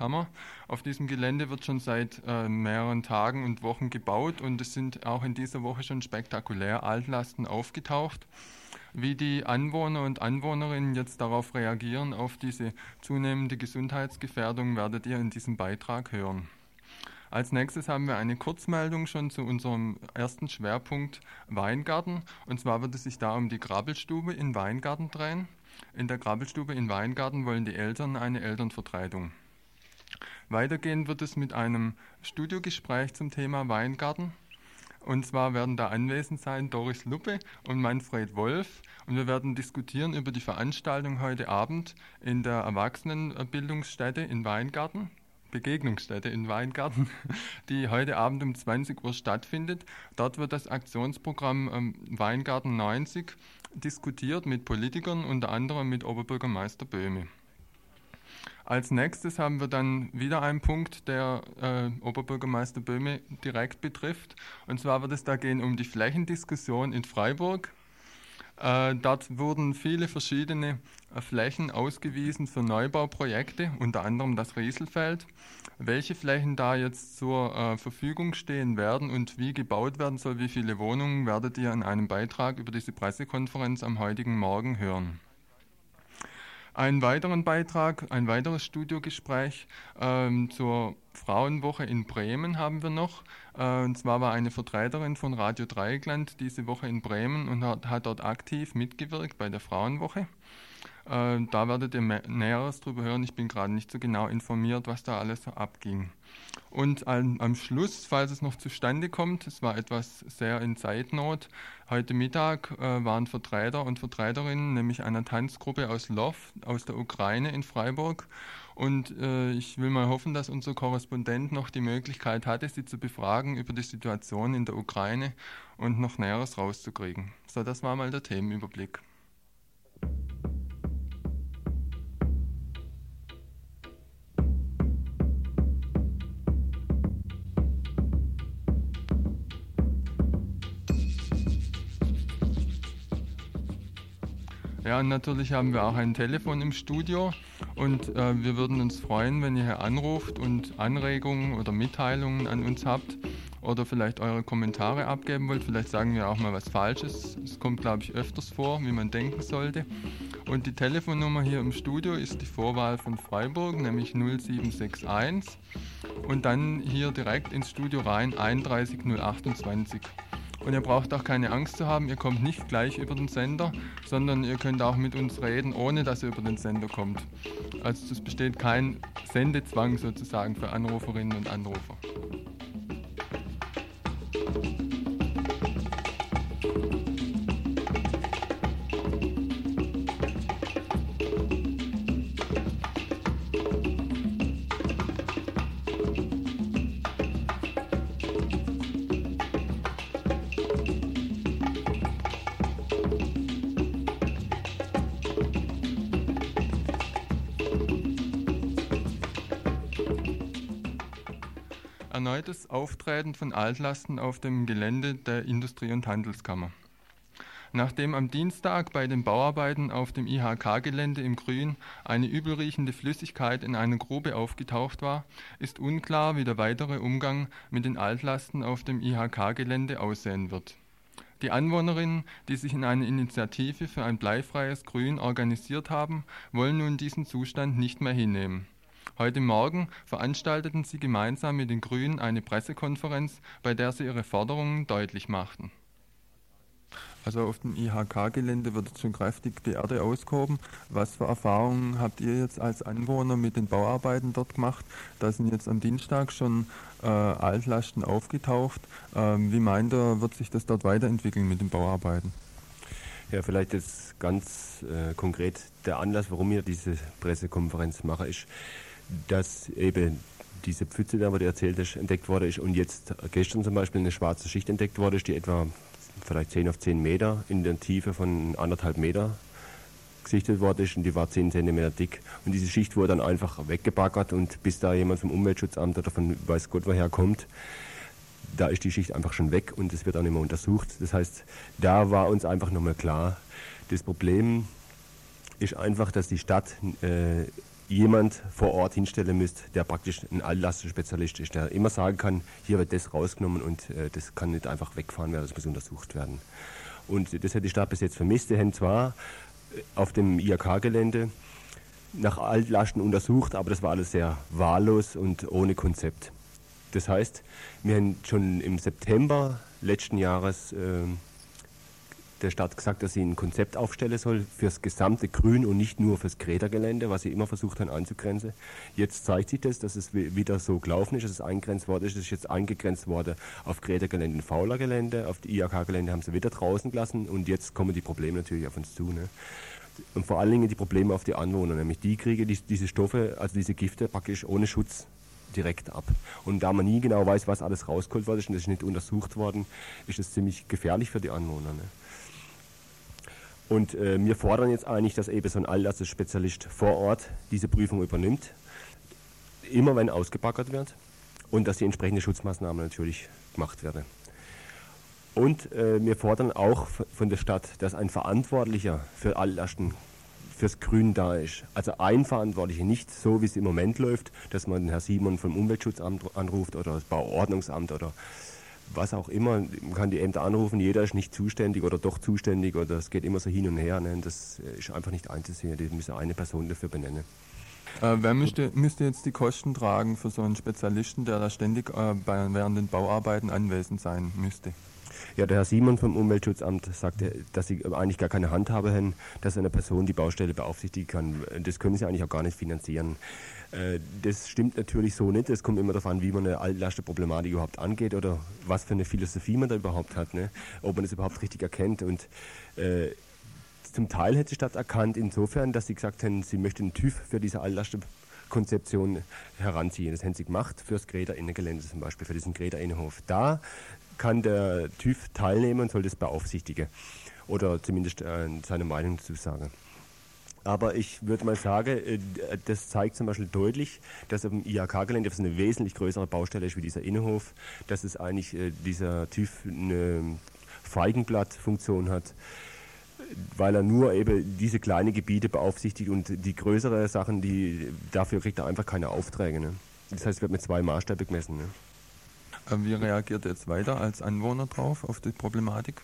Handelskammer. Auf diesem Gelände wird schon seit äh, mehreren Tagen und Wochen gebaut und es sind auch in dieser Woche schon spektakulär Altlasten aufgetaucht. Wie die Anwohner und Anwohnerinnen jetzt darauf reagieren, auf diese zunehmende Gesundheitsgefährdung, werdet ihr in diesem Beitrag hören. Als nächstes haben wir eine Kurzmeldung schon zu unserem ersten Schwerpunkt Weingarten. Und zwar wird es sich da um die Grabbelstube in Weingarten drehen. In der Grabbelstube in Weingarten wollen die Eltern eine Elternvertretung. Weitergehend wird es mit einem Studiogespräch zum Thema Weingarten. Und zwar werden da anwesend sein Doris Luppe und Manfred Wolf. Und wir werden diskutieren über die Veranstaltung heute Abend in der Erwachsenenbildungsstätte in Weingarten. Begegnungsstätte in Weingarten, die heute Abend um 20 Uhr stattfindet. Dort wird das Aktionsprogramm ähm, Weingarten 90 diskutiert mit Politikern, unter anderem mit Oberbürgermeister Böhme. Als nächstes haben wir dann wieder einen Punkt, der äh, Oberbürgermeister Böhme direkt betrifft. Und zwar wird es da gehen um die Flächendiskussion in Freiburg. Äh, dort wurden viele verschiedene äh, Flächen ausgewiesen für Neubauprojekte, unter anderem das Rieselfeld. Welche Flächen da jetzt zur äh, Verfügung stehen werden und wie gebaut werden soll, wie viele Wohnungen, werdet ihr in einem Beitrag über diese Pressekonferenz am heutigen Morgen hören. Einen weiteren Beitrag, ein weiteres Studiogespräch ähm, zur Frauenwoche in Bremen haben wir noch. Äh, und zwar war eine Vertreterin von Radio Dreieckland diese Woche in Bremen und hat, hat dort aktiv mitgewirkt bei der Frauenwoche. Äh, da werdet ihr Näheres darüber hören. Ich bin gerade nicht so genau informiert, was da alles so abging. Und am, am, Schluss, falls es noch zustande kommt, es war etwas sehr in Zeitnot, heute Mittag äh, waren Vertreter und Vertreterinnen, nämlich einer Tanzgruppe aus Lov, aus der Ukraine in Freiburg. Und äh, ich will mal hoffen, dass unser Korrespondent noch die Möglichkeit hatte, sie zu befragen über die Situation in der Ukraine und noch Näheres rauszukriegen. So, das war mal der Themenüberblick. Ja, und natürlich haben wir auch ein Telefon im Studio und äh, wir würden uns freuen, wenn ihr hier anruft und Anregungen oder Mitteilungen an uns habt oder vielleicht eure Kommentare abgeben wollt. Vielleicht sagen wir auch mal was Falsches. Es kommt, glaube ich, öfters vor, wie man denken sollte. Und die Telefonnummer hier im Studio ist die Vorwahl von Freiburg, nämlich 0761 und dann hier direkt ins Studio rein 31028. Und ihr braucht auch keine Angst zu haben, ihr kommt nicht gleich über den Sender, sondern ihr könnt auch mit uns reden, ohne dass ihr über den Sender kommt. Also es besteht kein Sendezwang sozusagen für Anruferinnen und Anrufer. Auftreten von Altlasten auf dem Gelände der Industrie- und Handelskammer. Nachdem am Dienstag bei den Bauarbeiten auf dem IHK-Gelände im Grün eine übelriechende Flüssigkeit in einer Grube aufgetaucht war, ist unklar, wie der weitere Umgang mit den Altlasten auf dem IHK-Gelände aussehen wird. Die Anwohnerinnen, die sich in einer Initiative für ein bleifreies Grün organisiert haben, wollen nun diesen Zustand nicht mehr hinnehmen. Heute Morgen veranstalteten sie gemeinsam mit den Grünen eine Pressekonferenz, bei der sie ihre Forderungen deutlich machten. Also auf dem IHK-Gelände wird jetzt schon kräftig die Erde ausgehoben. Was für Erfahrungen habt ihr jetzt als Anwohner mit den Bauarbeiten dort gemacht? Da sind jetzt am Dienstag schon äh, Altlasten aufgetaucht. Ähm, wie meint ihr, wird sich das dort weiterentwickeln mit den Bauarbeiten? Ja, vielleicht jetzt ganz äh, konkret der Anlass, warum wir diese Pressekonferenz machen, ist, dass eben diese Pfütze, da, die erzählt hast, entdeckt worden ist und jetzt gestern zum Beispiel eine schwarze Schicht entdeckt worden ist, die etwa vielleicht 10 auf 10 Meter in der Tiefe von anderthalb Meter gesichtet worden ist und die war 10 Zentimeter dick. Und diese Schicht wurde dann einfach weggebaggert und bis da jemand vom Umweltschutzamt oder von weiß Gott woher kommt, da ist die Schicht einfach schon weg und es wird auch nicht mehr untersucht. Das heißt, da war uns einfach nochmal klar, das Problem ist einfach, dass die Stadt äh, jemand vor Ort hinstellen müsst, der praktisch ein Altlastenspezialist ist, der immer sagen kann, hier wird das rausgenommen und äh, das kann nicht einfach wegfahren werden, das muss untersucht werden. Und das hat die Stadt bis jetzt vermisst. Die haben zwar äh, auf dem IHK-Gelände nach Altlasten untersucht, aber das war alles sehr wahllos und ohne Konzept. Das heißt, wir haben schon im September letzten Jahres äh, der Stadt gesagt, dass sie ein Konzept aufstellen soll fürs gesamte Grün und nicht nur fürs Greta-Gelände, was sie immer versucht haben anzugrenzen. Jetzt zeigt sich das, dass es wieder so gelaufen ist, dass es eingrenzt worden ist. Es ist jetzt eingegrenzt worden auf Greta-Gelände und Fauler-Gelände. Auf die IAK-Gelände haben sie wieder draußen gelassen und jetzt kommen die Probleme natürlich auf uns zu. Ne? Und vor allen Dingen die Probleme auf die Anwohner, nämlich die kriegen die, diese Stoffe, also diese Gifte praktisch ohne Schutz direkt ab. Und da man nie genau weiß, was alles rausgeholt worden ist und das ist nicht untersucht worden, ist es ziemlich gefährlich für die Anwohner. Ne? Und äh, wir fordern jetzt eigentlich, dass eben so ein Alllasse-Spezialist vor Ort diese Prüfung übernimmt, immer wenn ausgebaggert wird und dass die entsprechende Schutzmaßnahmen natürlich gemacht werden. Und äh, wir fordern auch von der Stadt, dass ein Verantwortlicher für Alllasten fürs Grün da ist. Also ein Verantwortlicher, nicht so wie es im Moment läuft, dass man den Herr Simon vom Umweltschutzamt anruft oder das Bauordnungsamt oder was auch immer, man kann die Ämter anrufen, jeder ist nicht zuständig oder doch zuständig oder es geht immer so hin und her. Ne? Das ist einfach nicht einzusehen, die müssen eine Person dafür benennen. Äh, wer müsste, müsste, jetzt die Kosten tragen für so einen Spezialisten, der da ständig äh, bei, während den Bauarbeiten anwesend sein müsste? Ja, der Herr Simon vom Umweltschutzamt sagte, dass sie eigentlich gar keine Handhabe haben, dass eine Person die Baustelle beaufsichtigen kann. Das können sie eigentlich auch gar nicht finanzieren. Äh, das stimmt natürlich so nicht. Es kommt immer darauf an, wie man eine Altlastenproblematik überhaupt angeht oder was für eine Philosophie man da überhaupt hat, ne? ob man das überhaupt richtig erkennt. Und äh, zum Teil hätte die Stadt erkannt, insofern, dass sie gesagt haben, sie möchten einen TÜV für diese Altlastenkonzeption heranziehen. Das haben sie gemacht fürs Greta Innengelände zum Beispiel, für diesen Greta Innenhof. Da kann der TÜV teilnehmen und soll das beaufsichtigen oder zumindest äh, seine Meinung dazu sagen. Aber ich würde mal sagen, äh, das zeigt zum Beispiel deutlich, dass auf dem IHK-Gelände, das eine wesentlich größere Baustelle ist wie dieser Innenhof, dass es eigentlich äh, dieser TÜV eine Feigenblattfunktion hat, weil er nur eben diese kleinen Gebiete beaufsichtigt und die größeren Sachen, die, dafür kriegt er einfach keine Aufträge. Ne? Das heißt, es wird mit zwei Maßstäben gemessen. Ne? Äh, wie reagiert ihr jetzt weiter als Anwohner drauf, auf die Problematik?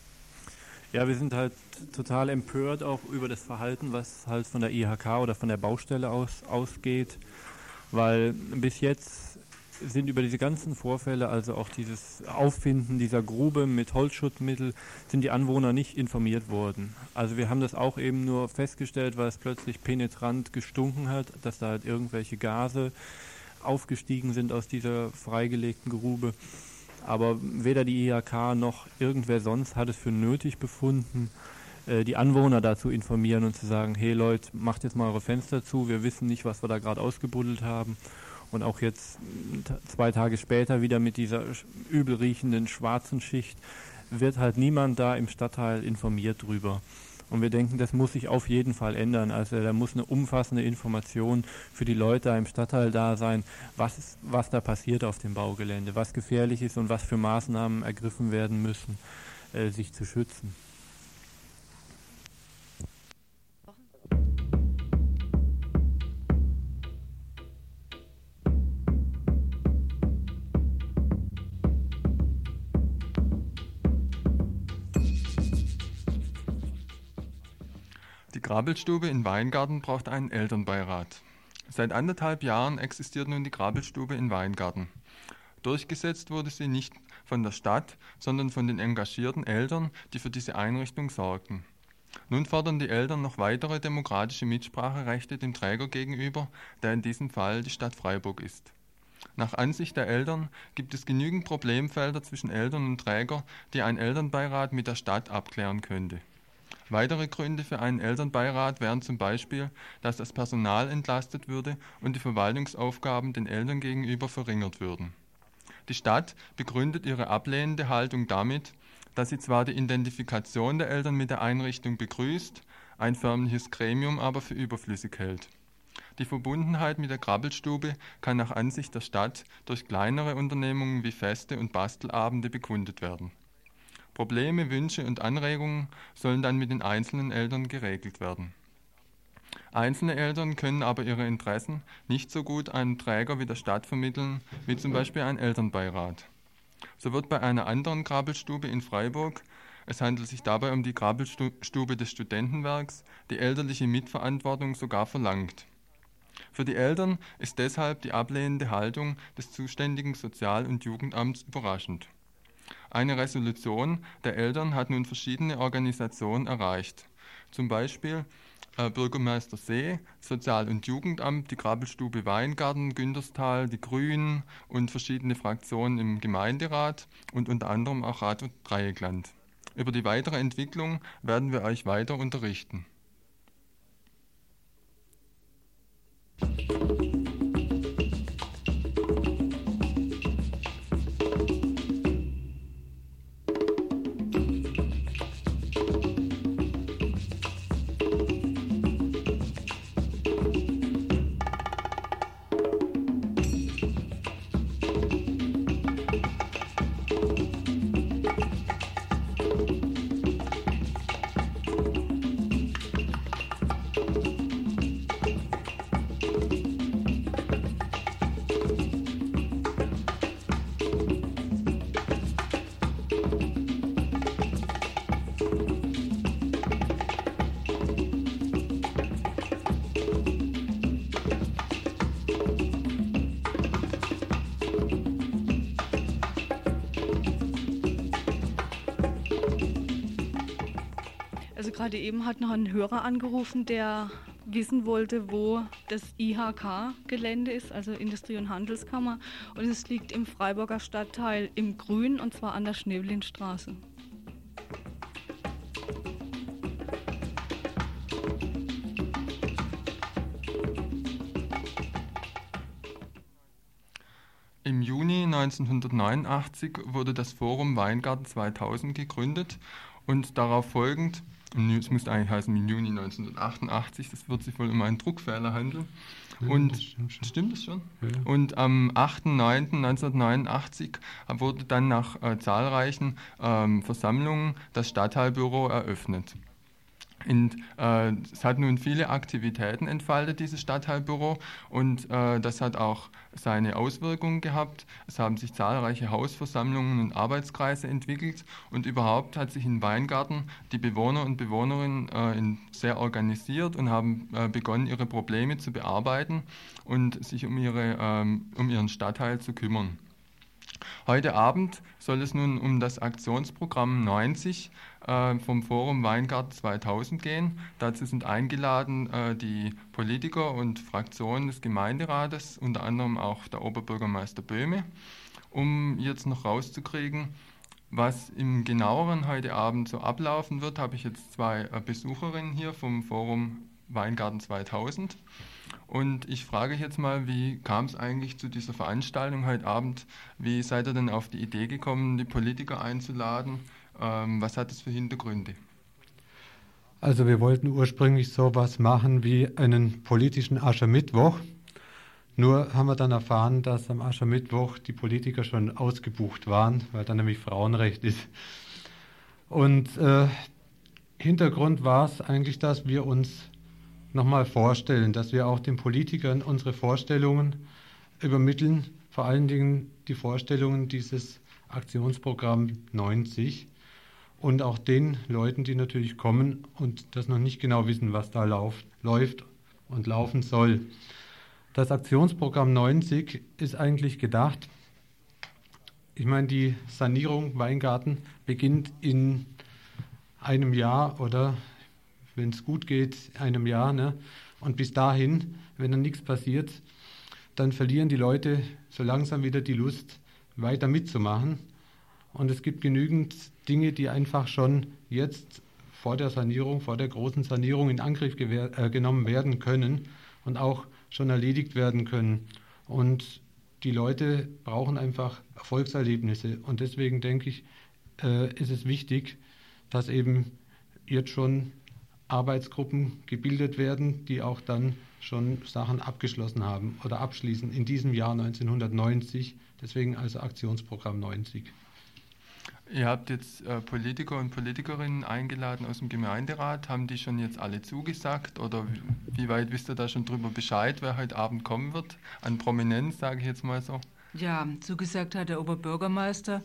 Ja, wir sind halt total empört auch über das Verhalten, was halt von der IHK oder von der Baustelle aus ausgeht, weil bis jetzt sind über diese ganzen Vorfälle, also auch dieses Auffinden dieser Grube mit Holzschutzmittel, sind die Anwohner nicht informiert worden. Also wir haben das auch eben nur festgestellt, weil es plötzlich penetrant gestunken hat, dass da halt irgendwelche Gase aufgestiegen sind aus dieser freigelegten Grube. Aber weder die IHK noch irgendwer sonst hat es für nötig befunden, äh, die Anwohner dazu informieren und zu sagen, hey Leute, macht jetzt mal eure Fenster zu, wir wissen nicht, was wir da gerade ausgebuddelt haben. Und auch jetzt zwei Tage später wieder mit dieser übel riechenden schwarzen Schicht wird halt niemand da im Stadtteil informiert drüber. Und wir denken, das muss sich auf jeden Fall ändern. Also da muss eine umfassende Information für die Leute im Stadtteil da sein, was, was da passiert auf dem Baugelände, was gefährlich ist und was für Maßnahmen ergriffen werden müssen, äh, sich zu schützen. Grabelstube in Weingarten braucht einen Elternbeirat. Seit anderthalb Jahren existiert nun die Grabelstube in Weingarten. Durchgesetzt wurde sie nicht von der Stadt, sondern von den engagierten Eltern, die für diese Einrichtung sorgten. Nun fordern die Eltern noch weitere demokratische Mitspracherechte dem Träger gegenüber, der in diesem Fall die Stadt Freiburg ist. Nach Ansicht der Eltern gibt es genügend Problemfelder zwischen Eltern und Träger, die ein Elternbeirat mit der Stadt abklären könnte. Weitere Gründe für einen Elternbeirat wären zum Beispiel, dass das Personal entlastet würde und die Verwaltungsaufgaben den Eltern gegenüber verringert würden. Die Stadt begründet ihre ablehnende Haltung damit, dass sie zwar die Identifikation der Eltern mit der Einrichtung begrüßt, ein förmliches Gremium aber für überflüssig hält. Die Verbundenheit mit der Krabbelstube kann nach Ansicht der Stadt durch kleinere Unternehmungen wie Feste und Bastelabende bekundet werden. Probleme, Wünsche und Anregungen sollen dann mit den einzelnen Eltern geregelt werden. Einzelne Eltern können aber ihre Interessen nicht so gut an Träger wie der Stadt vermitteln, wie zum Beispiel ein Elternbeirat. So wird bei einer anderen Grabelstube in Freiburg, es handelt sich dabei um die Grabelstube des Studentenwerks, die elterliche Mitverantwortung sogar verlangt. Für die Eltern ist deshalb die ablehnende Haltung des zuständigen Sozial- und Jugendamts überraschend. Eine Resolution der Eltern hat nun verschiedene Organisationen erreicht. Zum Beispiel äh, Bürgermeister See, Sozial- und Jugendamt, die Grabelstube Weingarten, Günterstal, die Grünen und verschiedene Fraktionen im Gemeinderat und unter anderem auch Rat und Dreieckland. Über die weitere Entwicklung werden wir euch weiter unterrichten. Gerade eben hat noch ein Hörer angerufen, der wissen wollte, wo das IHK-Gelände ist, also Industrie- und Handelskammer. Und es liegt im Freiburger Stadtteil im Grün und zwar an der Schneeblindstraße. Im Juni 1989 wurde das Forum Weingarten 2000 gegründet und darauf folgend es müsste eigentlich heißen im Juni 1988, das wird sich wohl um einen Druckfehler handeln. Ja, und das stimmt, stimmt das schon? Ja. Und am 8.9.1989 wurde dann nach äh, zahlreichen ähm, Versammlungen das Stadtteilbüro eröffnet. Und, äh, es hat nun viele Aktivitäten entfaltet, dieses Stadtteilbüro, und äh, das hat auch seine Auswirkungen gehabt. Es haben sich zahlreiche Hausversammlungen und Arbeitskreise entwickelt und überhaupt hat sich in Weingarten die Bewohner und Bewohnerinnen äh, in, sehr organisiert und haben äh, begonnen, ihre Probleme zu bearbeiten und sich um, ihre, ähm, um ihren Stadtteil zu kümmern. Heute Abend soll es nun um das Aktionsprogramm 90 äh, vom Forum Weingarten 2000 gehen. Dazu sind eingeladen äh, die Politiker und Fraktionen des Gemeinderates, unter anderem auch der Oberbürgermeister Böhme, um jetzt noch rauszukriegen, was im genaueren heute Abend so ablaufen wird, habe ich jetzt zwei äh, Besucherinnen hier vom Forum Weingarten 2000. Und ich frage jetzt mal, wie kam es eigentlich zu dieser Veranstaltung heute Abend? Wie seid ihr denn auf die Idee gekommen, die Politiker einzuladen? Ähm, was hat es für Hintergründe? Also wir wollten ursprünglich sowas machen wie einen politischen Aschermittwoch. Nur haben wir dann erfahren, dass am Aschermittwoch die Politiker schon ausgebucht waren, weil da nämlich Frauenrecht ist. Und äh, Hintergrund war es eigentlich, dass wir uns nochmal vorstellen, dass wir auch den Politikern unsere Vorstellungen übermitteln, vor allen Dingen die Vorstellungen dieses Aktionsprogramm 90 und auch den Leuten, die natürlich kommen und das noch nicht genau wissen, was da lauf, läuft und laufen soll. Das Aktionsprogramm 90 ist eigentlich gedacht, ich meine, die Sanierung Weingarten beginnt in einem Jahr oder wenn es gut geht, einem Jahr. Ne? Und bis dahin, wenn dann nichts passiert, dann verlieren die Leute so langsam wieder die Lust, weiter mitzumachen. Und es gibt genügend Dinge, die einfach schon jetzt vor der Sanierung, vor der großen Sanierung in Angriff äh, genommen werden können und auch schon erledigt werden können. Und die Leute brauchen einfach Erfolgserlebnisse. Und deswegen denke ich, äh, ist es wichtig, dass eben jetzt schon Arbeitsgruppen gebildet werden, die auch dann schon Sachen abgeschlossen haben oder abschließen in diesem Jahr 1990. Deswegen also Aktionsprogramm 90. Ihr habt jetzt äh, Politiker und Politikerinnen eingeladen aus dem Gemeinderat. Haben die schon jetzt alle zugesagt oder wie, weit wisst ihr da schon drüber Bescheid, wer heute Abend kommen wird? An Prominenz, sage ich jetzt mal so. Ja, zugesagt hat der Oberbürgermeister,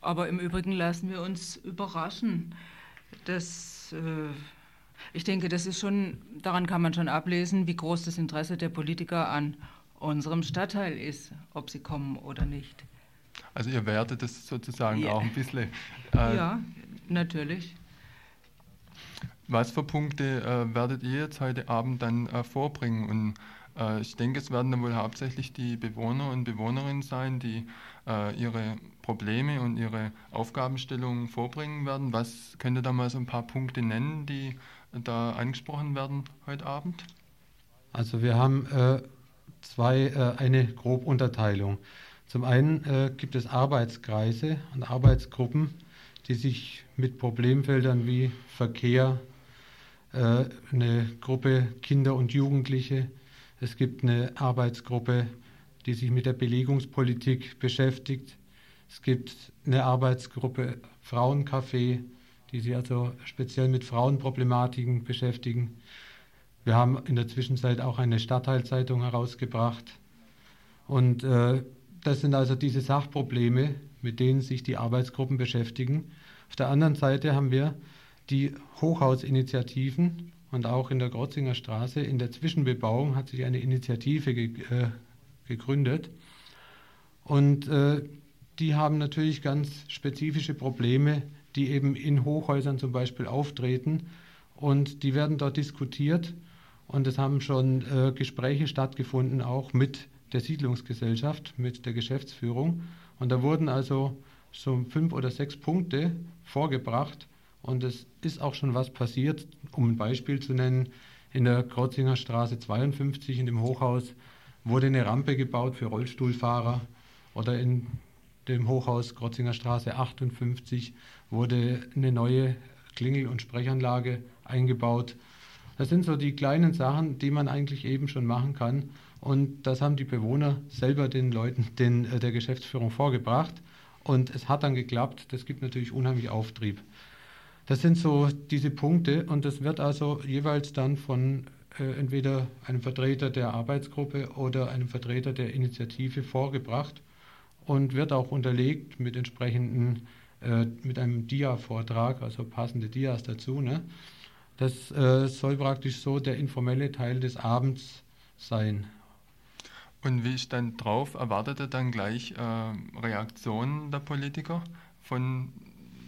aber im Übrigen lassen wir uns überraschen. Das, äh, ich denke, das ist schon, daran kann man schon ablesen, wie groß das Interesse der Politiker an unserem Stadtteil ist, ob sie kommen oder nicht. Also ihr wertet das sozusagen Ja. auch ein bisschen. ja, natürlich. Was für Punkte äh, werdet ihr jetzt heute Abend dann äh, vorbringen? Und äh, ich denke, es werden dann wohl hauptsächlich die Bewohner und Bewohnerinnen sein, die äh, ihre Probleme und ihre Aufgabenstellungen vorbringen werden. Was könnt ihr da mal so ein paar Punkte nennen, die da angesprochen werden heute Abend? Also wir haben äh, zwei, äh, eine Grobunterteilung. Zum einen äh, gibt es Arbeitskreise und Arbeitsgruppen, die sich mit Problemfeldern wie Verkehr, äh, eine Gruppe Kinder und Jugendliche, es gibt eine Arbeitsgruppe, die sich mit der Belegungspolitik beschäftigt, es gibt eine Arbeitsgruppe Frauencafé, die sich also speziell mit Frauenproblematiken beschäftigen. Wir haben in der Zwischenzeit auch eine Stadtteilzeitung herausgebracht. Und äh, das sind also diese Sachprobleme, mit denen sich die Arbeitsgruppen beschäftigen. Auf der anderen Seite haben wir die Hochhausinitiativen und auch in der Grotzinger Straße in der Zwischenbebauung hat sich eine Initiative ge äh, gegründet. Und äh, die haben natürlich ganz spezifische Probleme, die eben in Hochhäusern zum Beispiel auftreten. Und die werden dort diskutiert. Und es haben schon äh, Gespräche stattgefunden, auch mit der Siedlungsgesellschaft, mit der Geschäftsführung. Und da wurden also so fünf oder sechs Punkte vorgebracht. Und es ist auch schon was passiert. Um ein Beispiel zu nennen, in der Krotzinger Straße 52 in dem Hochhaus wurde eine Rampe gebaut für Rollstuhlfahrer. Oder in dem Hochhaus Krotzinger Straße 58 wurde eine neue Klingel- und Sprechanlage eingebaut. Das sind so die kleinen Sachen, die man eigentlich eben schon machen kann. Und das haben die Bewohner selber den Leuten, den, äh, der Geschäftsführung vorgebracht. Und es hat dann geklappt. Das gibt natürlich unheimlich Auftrieb. Das sind so diese Punkte. Und das wird also jeweils dann von äh, entweder einem Vertreter der Arbeitsgruppe oder einem Vertreter der Initiative vorgebracht und wird auch unterlegt mit entsprechenden, äh, mit einem Dia-Vortrag, also passende Dias dazu. Ne? Das äh, soll praktisch so der informelle Teil des Abends sein. Und wie ist dann drauf? Erwartet ihr dann gleich äh, Reaktionen der Politiker von,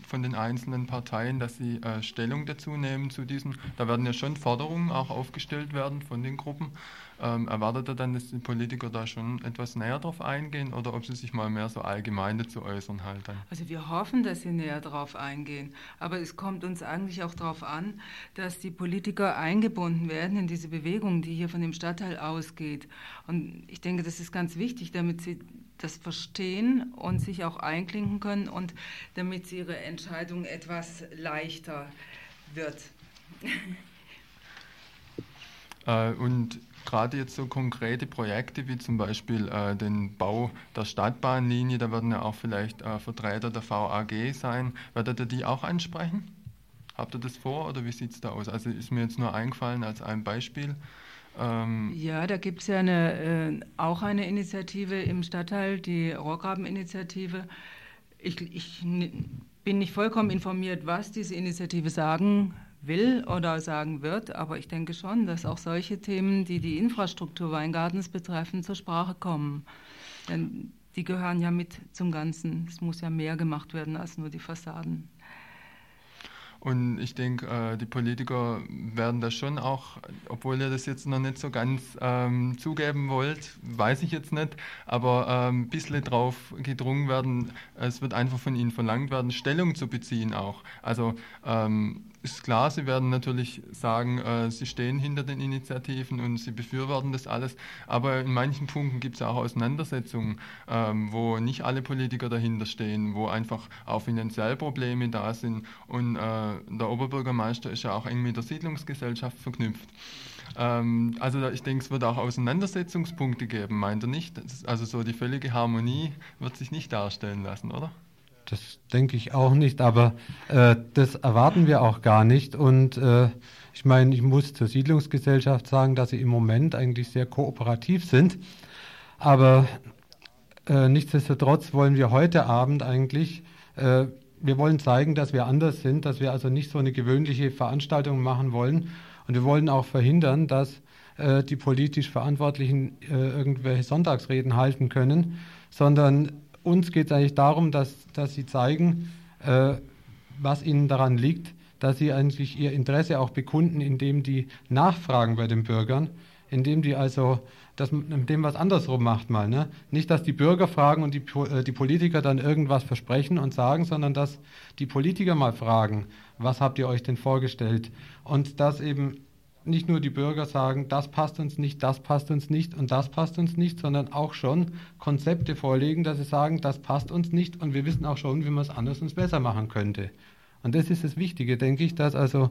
von den einzelnen Parteien, dass sie äh, Stellung dazu nehmen zu diesen? Da werden ja schon Forderungen auch aufgestellt werden von den Gruppen. Ähm, erwartet ihr dann, dass die Politiker da schon etwas näher drauf eingehen oder ob sie sich mal mehr so allgemein dazu äußern halt dann? Also wir hoffen, dass sie näher darauf eingehen. Aber es kommt uns eigentlich auch darauf an, dass die Politiker eingebunden werden in diese Bewegung, die hier von dem Stadtteil ausgeht. Und ich denke, das ist ganz wichtig, damit sie das verstehen und sich auch einklinken können und damit ihre Entscheidung etwas leichter wird. Äh, und gerade jetzt so konkrete Projekte wie zum Beispiel äh, den Bau der Stadtbahnlinie, da werden ja auch vielleicht äh, Vertreter der VAG sein. Werdet ihr die auch ansprechen? Habt ihr das vor oder wie sieht es da aus? Also ist mir jetzt nur eingefallen als ein Beispiel. Ähm, Ja, da gibt es ja eine, äh, auch eine Initiative im Stadtteil, die Rohrgraben-Initiative. Ich, ich bin nicht vollkommen informiert, was diese Initiative sagen will oder sagen wird, aber ich denke schon, dass auch solche Themen, die die Infrastruktur Weingartens betreffen, zur Sprache kommen. Denn die gehören ja mit zum Ganzen. Es muss ja mehr gemacht werden als nur die Fassaden. Und ich denke, äh, die Politiker werden das schon auch, obwohl ihr das jetzt noch nicht so ganz ähm, zugeben wollt, weiß ich jetzt nicht, aber ähm, ein bisschen drauf gedrungen werden, es wird einfach von ihnen verlangt werden, Stellung zu beziehen auch. Also ähm, ist klar, sie werden natürlich sagen, äh, sie stehen hinter den Initiativen und sie befürworten das alles, aber in manchen Punkten gibt es auch Auseinandersetzungen, ähm, wo nicht alle Politiker dahinter stehen, wo einfach auch finanziell Probleme da sind. Und äh, der Oberbürgermeister ist ja auch eng mit der Siedlungsgesellschaft verknüpft. Ähm, also ich denke, es wird auch Auseinandersetzungspunkte geben, meint ihr nicht? Also so die völlige Harmonie wird sich nicht darstellen lassen, oder? Das denke ich auch nicht, aber äh, das erwarten wir auch gar nicht. Und äh, ich meine, ich muss zur Siedlungsgesellschaft sagen, dass sie im Moment eigentlich sehr kooperativ sind. Aber äh, nichtsdestotrotz wollen wir heute Abend eigentlich, äh, wir wollen zeigen, dass wir anders sind, dass wir also nicht so eine gewöhnliche Veranstaltung machen wollen. Und wir wollen auch verhindern, dass äh, die politisch Verantwortlichen äh, irgendwelche Sonntagsreden halten können, sondern uns geht es eigentlich darum, dass, dass sie zeigen, äh, was ihnen daran liegt, dass sie eigentlich ihr Interesse auch bekunden, indem die nachfragen bei den Bürgern, indem die also das mit dem was andersrum macht mal. Ne? Nicht, dass die Bürger fragen und die, äh, die Politiker dann irgendwas versprechen und sagen, sondern dass die Politiker mal fragen, was habt ihr euch denn vorgestellt? Und dass eben nicht nur die Bürger sagen, das passt uns nicht, das passt uns nicht und das passt uns nicht, sondern auch schon Konzepte vorlegen, dass sie sagen, das passt uns nicht und wir wissen auch schon, wie man es anders und besser machen könnte. Und das ist das Wichtige, denke ich, dass also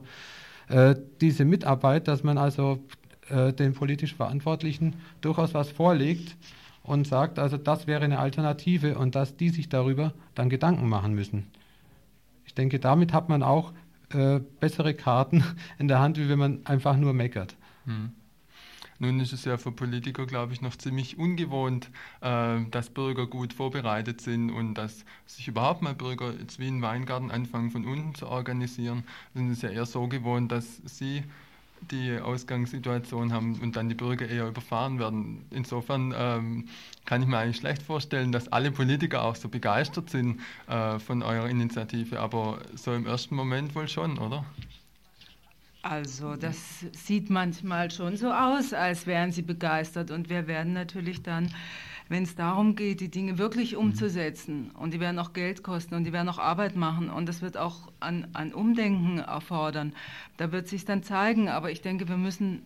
äh, diese Mitarbeit, dass man also äh, den politisch Verantwortlichen durchaus was vorlegt und sagt, also das wäre eine Alternative und dass die sich darüber dann Gedanken machen müssen. Ich denke, damit hat man auch äh, bessere Karten in der Hand, wie wenn man einfach nur meckert. Hm. Nun ist es ja für Politiker, glaube ich, noch ziemlich ungewohnt, äh, dass Bürger gut vorbereitet sind und dass sich überhaupt mal Bürger jetzt wie in Weingarten anfangen, von unten zu organisieren. Sind es ja eher so gewohnt, dass sie die Ausgangssituation haben und dann die Bürger eher überfahren werden. Insofern ähm, kann ich mir eigentlich schlecht vorstellen, dass alle Politiker auch so begeistert sind äh, von eurer Initiative, aber so im ersten Moment wohl schon, oder? Also das sieht manchmal schon so aus, als wären sie begeistert und wir werden natürlich dann wenn es darum geht, die Dinge wirklich mhm. umzusetzen, und die werden auch Geld kosten und die werden auch Arbeit machen und das wird auch an, an Umdenken erfordern, da wird sich dann zeigen. Aber ich denke, wir müssen,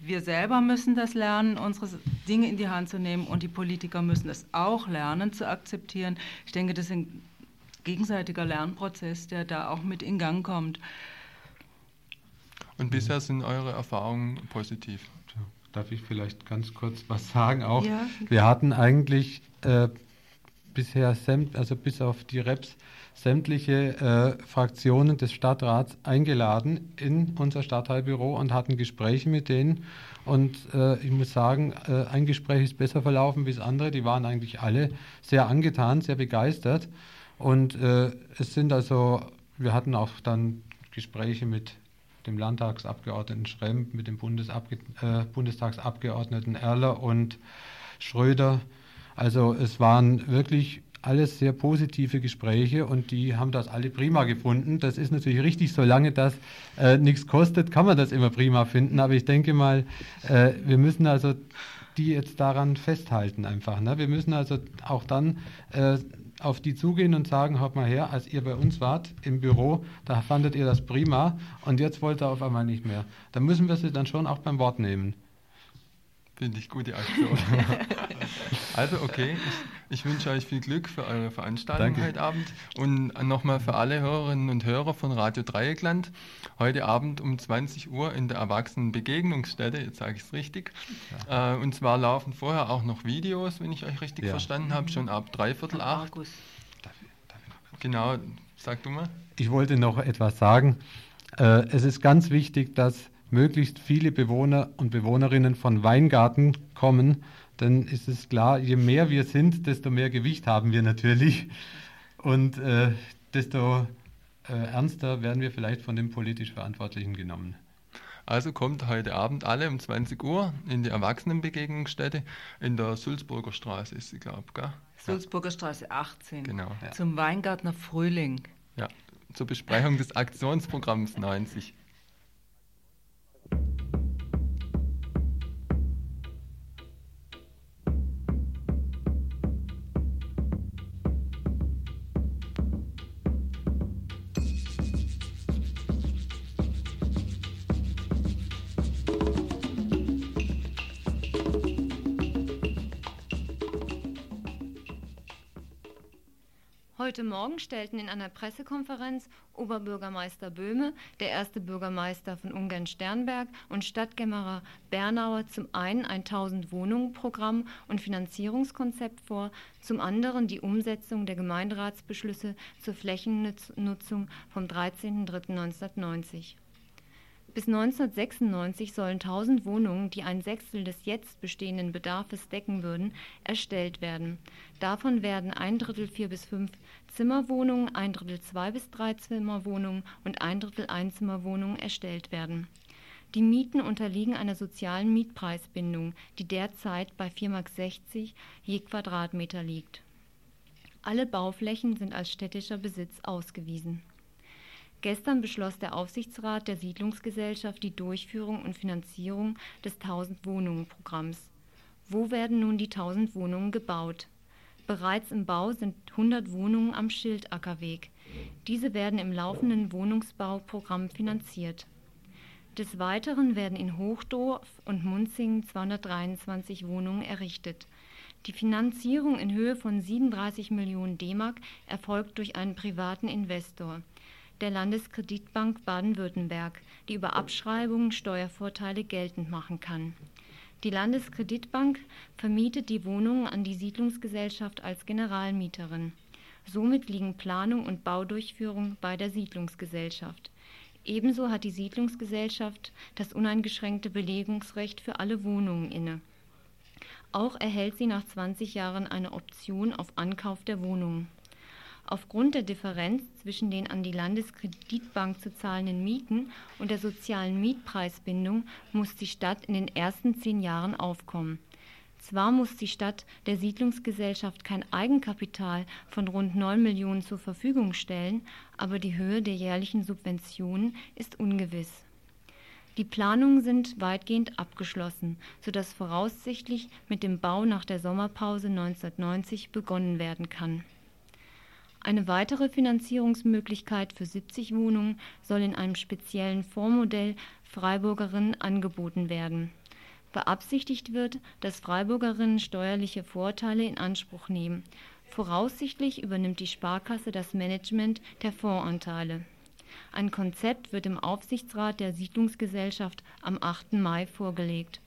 wir selber müssen das lernen, unsere Dinge in die Hand zu nehmen und die Politiker müssen es auch lernen zu akzeptieren. Ich denke, das ist ein gegenseitiger Lernprozess, der da auch mit in Gang kommt. Und bisher sind eure Erfahrungen positiv? Darf ich vielleicht ganz kurz was sagen auch? Ja. Wir hatten eigentlich äh, bisher, also bis auf die Reps, sämtliche äh, Fraktionen des Stadtrats eingeladen in unser Stadtteilbüro und hatten Gespräche mit denen. Und äh, ich muss sagen, äh, ein Gespräch ist besser verlaufen wie das andere. Die waren eigentlich alle sehr angetan, sehr begeistert. Und äh, es sind also, wir hatten auch dann Gespräche mit dem Landtagsabgeordneten Schremp, mit dem Bundesabge äh, Bundestagsabgeordneten Erler und Schröder. Also es waren wirklich alles sehr positive Gespräche und die haben das alle prima gefunden. Das ist natürlich richtig, solange das äh, nichts kostet, kann man das immer prima finden. Aber ich denke mal, äh, wir müssen also die jetzt daran festhalten einfach. Ne? Wir müssen also auch dann äh, auf die zugehen und sagen, hört mal her, als ihr bei uns wart im Büro, da fandet ihr das prima und jetzt wollt ihr auf einmal nicht mehr. Da müssen wir sie dann schon auch beim Wort nehmen. Finde ich gute Aktion. also okay, ich, ich, wünsche euch viel Glück für eure Veranstaltung Danke. heute Abend und nochmal für alle Hörerinnen und Hörer von Radio Dreieckland. Heute Abend um 20 Uhr in der Erwachsenenbegegnungsstätte, jetzt sage ich es richtig. Ja. Äh, und zwar laufen vorher auch noch Videos, wenn ich euch richtig ja. verstanden habe, schon ab dreiviertel acht. Genau, sag du mal. Ich wollte noch etwas sagen. Äh, es ist ganz wichtig, dass möglichst viele Bewohner und Bewohnerinnen von Weingarten kommen, dann ist es klar, je mehr wir sind, desto mehr Gewicht haben wir natürlich und äh, desto äh, ernster werden wir vielleicht von den politisch Verantwortlichen genommen. Also kommt heute Abend alle um 20 Uhr in die Erwachsenenbegegnungsstätte in der Sulzburger Straße, ist sie, glaube ich, Sulzburger Straße 18. Genau. Ja. Zum Weingartner Frühling. Ja, zur Besprechung des Aktionsprogramms 90. Heute Morgen stellten in einer Pressekonferenz Oberbürgermeister Böhme, der erste Bürgermeister von Ungarn-Sternberg und Stadtkämmerer Bernauer zum einen ein 1000-Wohnungen-Programm und Finanzierungskonzept vor, zum anderen die Umsetzung der Gemeinderatsbeschlüsse zur Flächennutzung vom 13.03.1990. Bis 1996 sollen 1000 Wohnungen, die ein Sechstel des jetzt bestehenden Bedarfs decken würden, erstellt werden. Davon werden ein Drittel vier bis fünf Zimmerwohnungen, ein Drittel zwei bis drei Zimmerwohnungen und ein Drittel Einzimmerwohnungen erstellt werden. Die Mieten unterliegen einer sozialen Mietpreisbindung, die derzeit bei 4,60 Mark je Quadratmeter liegt. Alle Bauflächen sind als städtischer Besitz ausgewiesen. Gestern beschloss der Aufsichtsrat der Siedlungsgesellschaft die Durchführung und Finanzierung des 1000-Wohnungen-Programms. Wo werden nun die 1000 Wohnungen gebaut? Bereits im Bau sind 100 Wohnungen am Schildackerweg. Diese werden im laufenden Wohnungsbauprogramm finanziert. Des Weiteren werden in Hochdorf und Munzingen 223 Wohnungen errichtet. Die Finanzierung in Höhe von 37 Millionen D-Mark erfolgt durch einen privaten Investor der Landeskreditbank Baden-Württemberg, die über Abschreibungen Steuervorteile geltend machen kann. Die Landeskreditbank vermietet die Wohnungen an die Siedlungsgesellschaft als Generalmieterin. Somit liegen Planung und Baudurchführung bei der Siedlungsgesellschaft. Ebenso hat die Siedlungsgesellschaft das uneingeschränkte Belegungsrecht für alle Wohnungen inne. Auch erhält sie nach 20 Jahren eine Option auf Ankauf der Wohnungen. Aufgrund der Differenz zwischen den an die Landeskreditbank zu zahlenden Mieten und der sozialen Mietpreisbindung muss die Stadt in den ersten zehn Jahren aufkommen. Zwar muss die Stadt der Siedlungsgesellschaft kein Eigenkapital von rund 9 Millionen zur Verfügung stellen, aber die Höhe der jährlichen Subventionen ist ungewiss. Die Planungen sind weitgehend abgeschlossen, sodass voraussichtlich mit dem Bau nach der Sommerpause 1990 begonnen werden kann. Eine weitere Finanzierungsmöglichkeit für 70 Wohnungen soll in einem speziellen Fondsmodell Freiburgerinnen angeboten werden. Beabsichtigt wird, dass Freiburgerinnen steuerliche Vorteile in Anspruch nehmen. Voraussichtlich übernimmt die Sparkasse das Management der Fondsanteile. Ein Konzept wird im Aufsichtsrat der Siedlungsgesellschaft am 8. Mai vorgelegt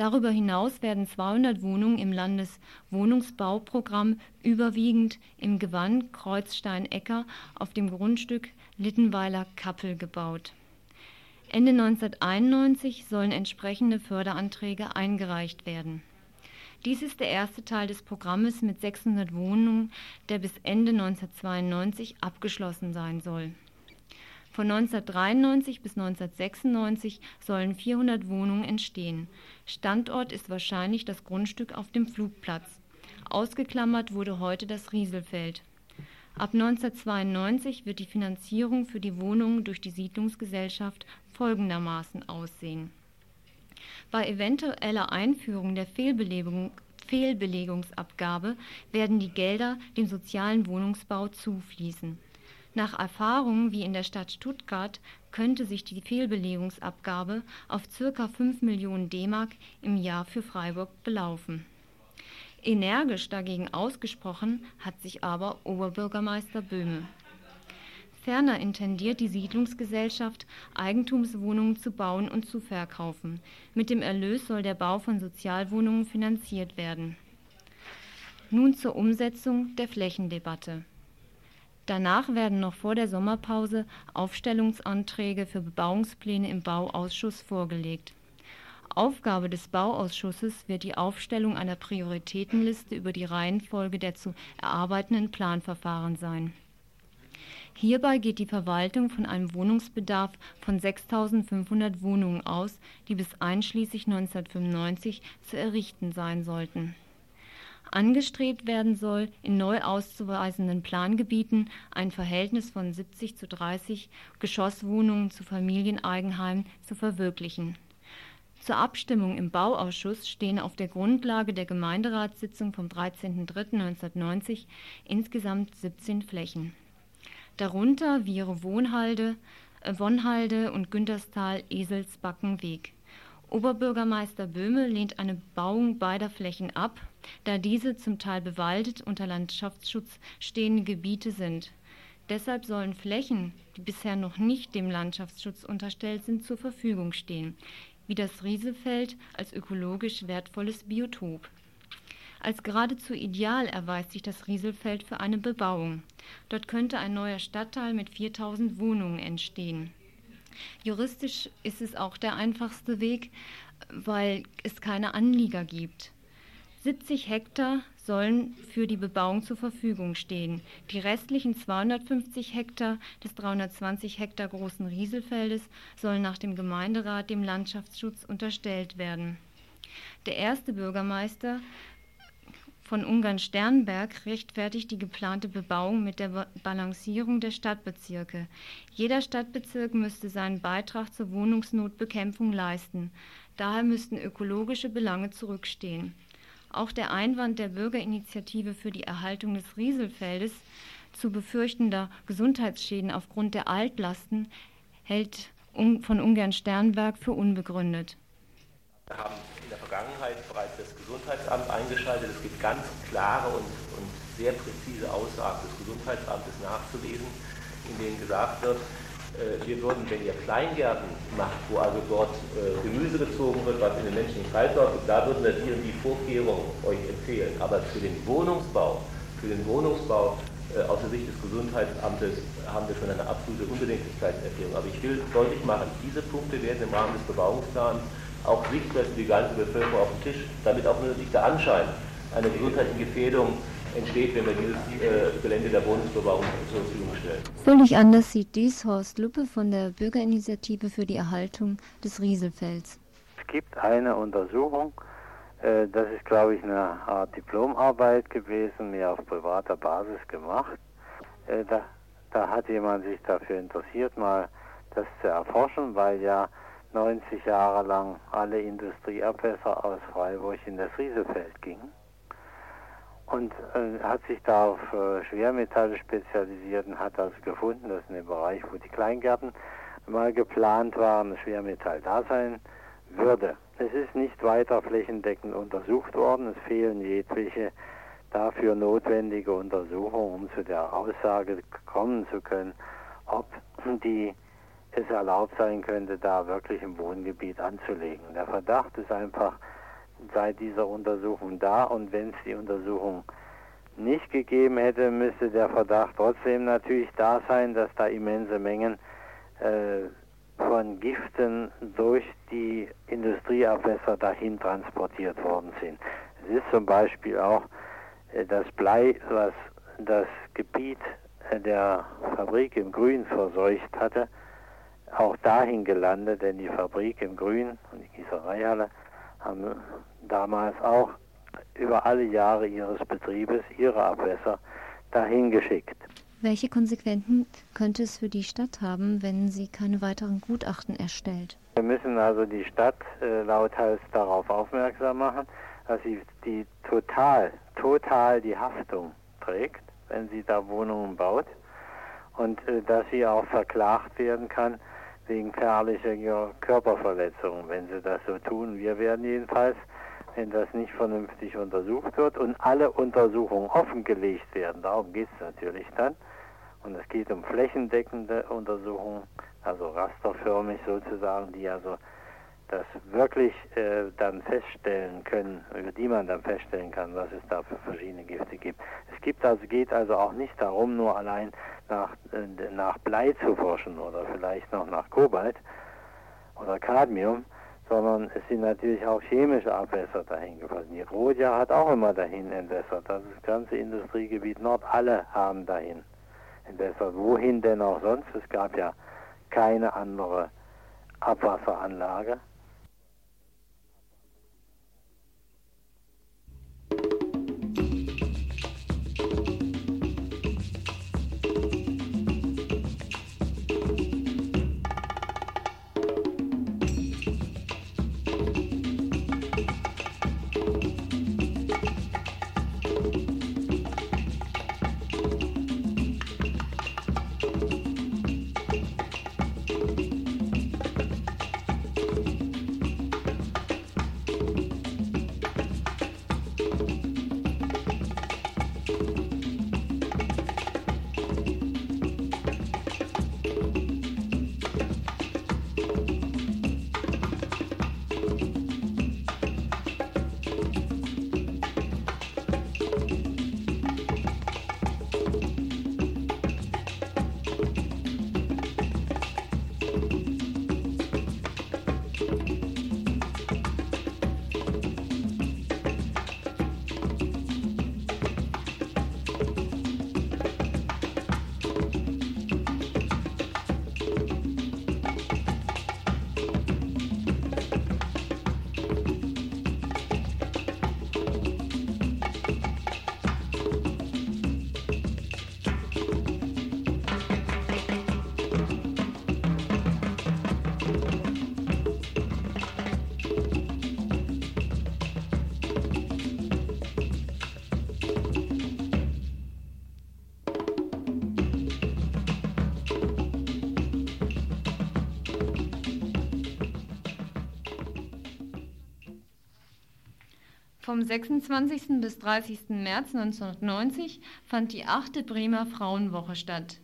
Darüber hinaus werden 200 Wohnungen im Landeswohnungsbauprogramm überwiegend im Gewand Kreuzstein-Ecker auf dem Grundstück Littenweiler-Kappel gebaut. Ende 1991 sollen entsprechende Förderanträge eingereicht werden. Dies ist der erste Teil des Programmes mit 600 Wohnungen, der bis Ende 1992 abgeschlossen sein soll von 1993 bis 1996 sollen 400 Wohnungen entstehen. Standort ist wahrscheinlich das Grundstück auf dem Flugplatz. Ausgeklammert wurde heute das Rieselfeld. Ab 1992 wird die Finanzierung für die Wohnungen durch die Siedlungsgesellschaft folgendermaßen aussehen. Bei eventueller Einführung der Fehlbelegung, Fehlbelegungsabgabe werden die Gelder dem sozialen Wohnungsbau zufließen. Nach Erfahrungen wie in der Stadt Stuttgart könnte sich die Fehlbelegungsabgabe auf ca. 5 Millionen D-Mark im Jahr für Freiburg belaufen. Energisch dagegen ausgesprochen hat sich aber Oberbürgermeister Böhme. Ferner intendiert die Siedlungsgesellschaft, Eigentumswohnungen zu bauen und zu verkaufen. Mit dem Erlös soll der Bau von Sozialwohnungen finanziert werden. Nun zur Umsetzung der Flächendebatte. Danach werden noch vor der Sommerpause Aufstellungsanträge für Bebauungspläne im Bauausschuss vorgelegt. Aufgabe des Bauausschusses wird die Aufstellung einer Prioritätenliste über die Reihenfolge der zu erarbeitenden Planverfahren sein. Hierbei geht die Verwaltung von einem Wohnungsbedarf von 6.500 Wohnungen aus, die bis einschließlich 1995 zu errichten sein sollten Angestrebt werden soll, in neu auszuweisenden Plangebieten ein Verhältnis von 70 zu 30 Geschosswohnungen zu Familieneigenheimen zu verwirklichen. Zur Abstimmung im Bauausschuss stehen auf der Grundlage der Gemeinderatssitzung vom 13.03.1990 insgesamt 17 Flächen. Darunter Viere Wohnhalde, äh, Wonhalde und Günterstal Eselsbackenweg Oberbürgermeister Böhme lehnt eine Bebauung beider Flächen ab, da diese zum Teil bewaldet unter Landschaftsschutz stehende Gebiete sind. Deshalb sollen Flächen, die bisher noch nicht dem Landschaftsschutz unterstellt sind, zur Verfügung stehen, wie das Rieselfeld als ökologisch wertvolles Biotop. Als geradezu ideal erweist sich das Rieselfeld für eine Bebauung. Dort könnte ein neuer Stadtteil mit 4000 Wohnungen entstehen. Juristisch ist es auch der einfachste Weg, weil es keine Anlieger gibt. 70 Hektar sollen für die Bebauung zur Verfügung stehen. Die restlichen 250 Hektar des 320 Hektar großen Rieselfeldes sollen nach dem Gemeinderat dem Landschaftsschutz unterstellt werden. Der erste Bürgermeister von Ungarn-Sternberg rechtfertigt die geplante Bebauung mit der Balancierung der Stadtbezirke. Jeder Stadtbezirk müsste seinen Beitrag zur Wohnungsnotbekämpfung leisten. Daher müssten ökologische Belange zurückstehen. Auch der Einwand der Bürgerinitiative für die Erhaltung des Rieselfeldes zu befürchtender Gesundheitsschäden aufgrund der Altlasten hält von Ungarn-Sternberg für unbegründet. Wir haben in der Vergangenheit bereits das Gesundheitsamt eingeschaltet. Es gibt ganz klare und, und sehr präzise Aussagen des Gesundheitsamtes nachzulesen, in denen gesagt wird, wir würden, wenn ihr Kleingärten macht, wo also dort äh, Gemüse gezogen wird, was in den menschlichen Kreislauf ist, da würden wir die und die Vorkehrungen euch empfehlen. Aber für den Wohnungsbau, für den Wohnungsbau äh, aus der Sicht des Gesundheitsamtes haben wir schon eine absolute Unbedingtlichkeitserklärung. Aber ich will deutlich machen, diese Punkte werden im Rahmen des Bebauungsplans auch sichtbar für die ganze Bevölkerung auf dem Tisch, damit auch nur nicht der Anschein einer gesundheitlichen Gefährdung entsteht, wenn wir dieses äh, Gelände der Wohnungsbebauung zur Verfügung stellen. Völlig anders sieht dies Horst Luppe von der Bürgerinitiative für die Erhaltung des Rieselfelds. Es gibt eine Untersuchung, äh, das ist glaube ich eine Art Diplomarbeit gewesen, mehr auf privater Basis gemacht. Äh, da, da hat jemand sich dafür interessiert, mal das zu erforschen, weil ja 90 Jahre lang alle Industrieabwässer aus Freiburg in das Riesefeld gingen und äh, hat sich da auf äh, Schwermetalle spezialisiert und hat also gefunden, dass in dem Bereich, wo die Kleingärten mal geplant waren, Schwermetall da sein würde. Es ist nicht weiter flächendeckend untersucht worden, es fehlen jegliche dafür notwendige Untersuchungen, um zu der Aussage kommen zu können, ob die es erlaubt sein könnte, da wirklich im Wohngebiet anzulegen. Der Verdacht ist einfach seit dieser Untersuchung da und wenn es die Untersuchung nicht gegeben hätte, müsste der Verdacht trotzdem natürlich da sein, dass da immense Mengen äh, von Giften durch die Industrieabwässer dahin transportiert worden sind. Es ist zum Beispiel auch äh, das Blei, was das Gebiet äh, der Fabrik im Grün verseucht hatte, auch dahin gelandet, denn die Fabrik im Grün und die Gießereihalle haben damals auch über alle Jahre ihres Betriebes ihre Abwässer dahin geschickt. Welche Konsequenzen könnte es für die Stadt haben, wenn sie keine weiteren Gutachten erstellt? Wir müssen also die Stadt äh, lauthals darauf aufmerksam machen, dass sie die total, total die Haftung trägt, wenn sie da Wohnungen baut und äh, dass sie auch verklagt werden kann, wegen gefährlicher Körperverletzungen, wenn sie das so tun. Wir werden jedenfalls, wenn das nicht vernünftig untersucht wird und alle Untersuchungen offengelegt werden, darum geht es natürlich dann, und es geht um flächendeckende Untersuchungen, also rasterförmig sozusagen, die also das wirklich äh, dann feststellen können, über die man dann feststellen kann, was es da für verschiedene Gifte gibt. Es gibt also, geht also auch nicht darum, nur allein nach, äh, nach Blei zu forschen oder vielleicht noch nach Kobalt oder Cadmium, sondern es sind natürlich auch chemische Abwässer dahin geflossen. Die Rodia hat auch immer dahin entwässert. Das, das ganze Industriegebiet Nord, alle haben dahin entwässert. Wohin denn auch sonst? Es gab ja keine andere Abwasseranlage. Vom 26. bis 30. März 1990 fand die achte Bremer Frauenwoche statt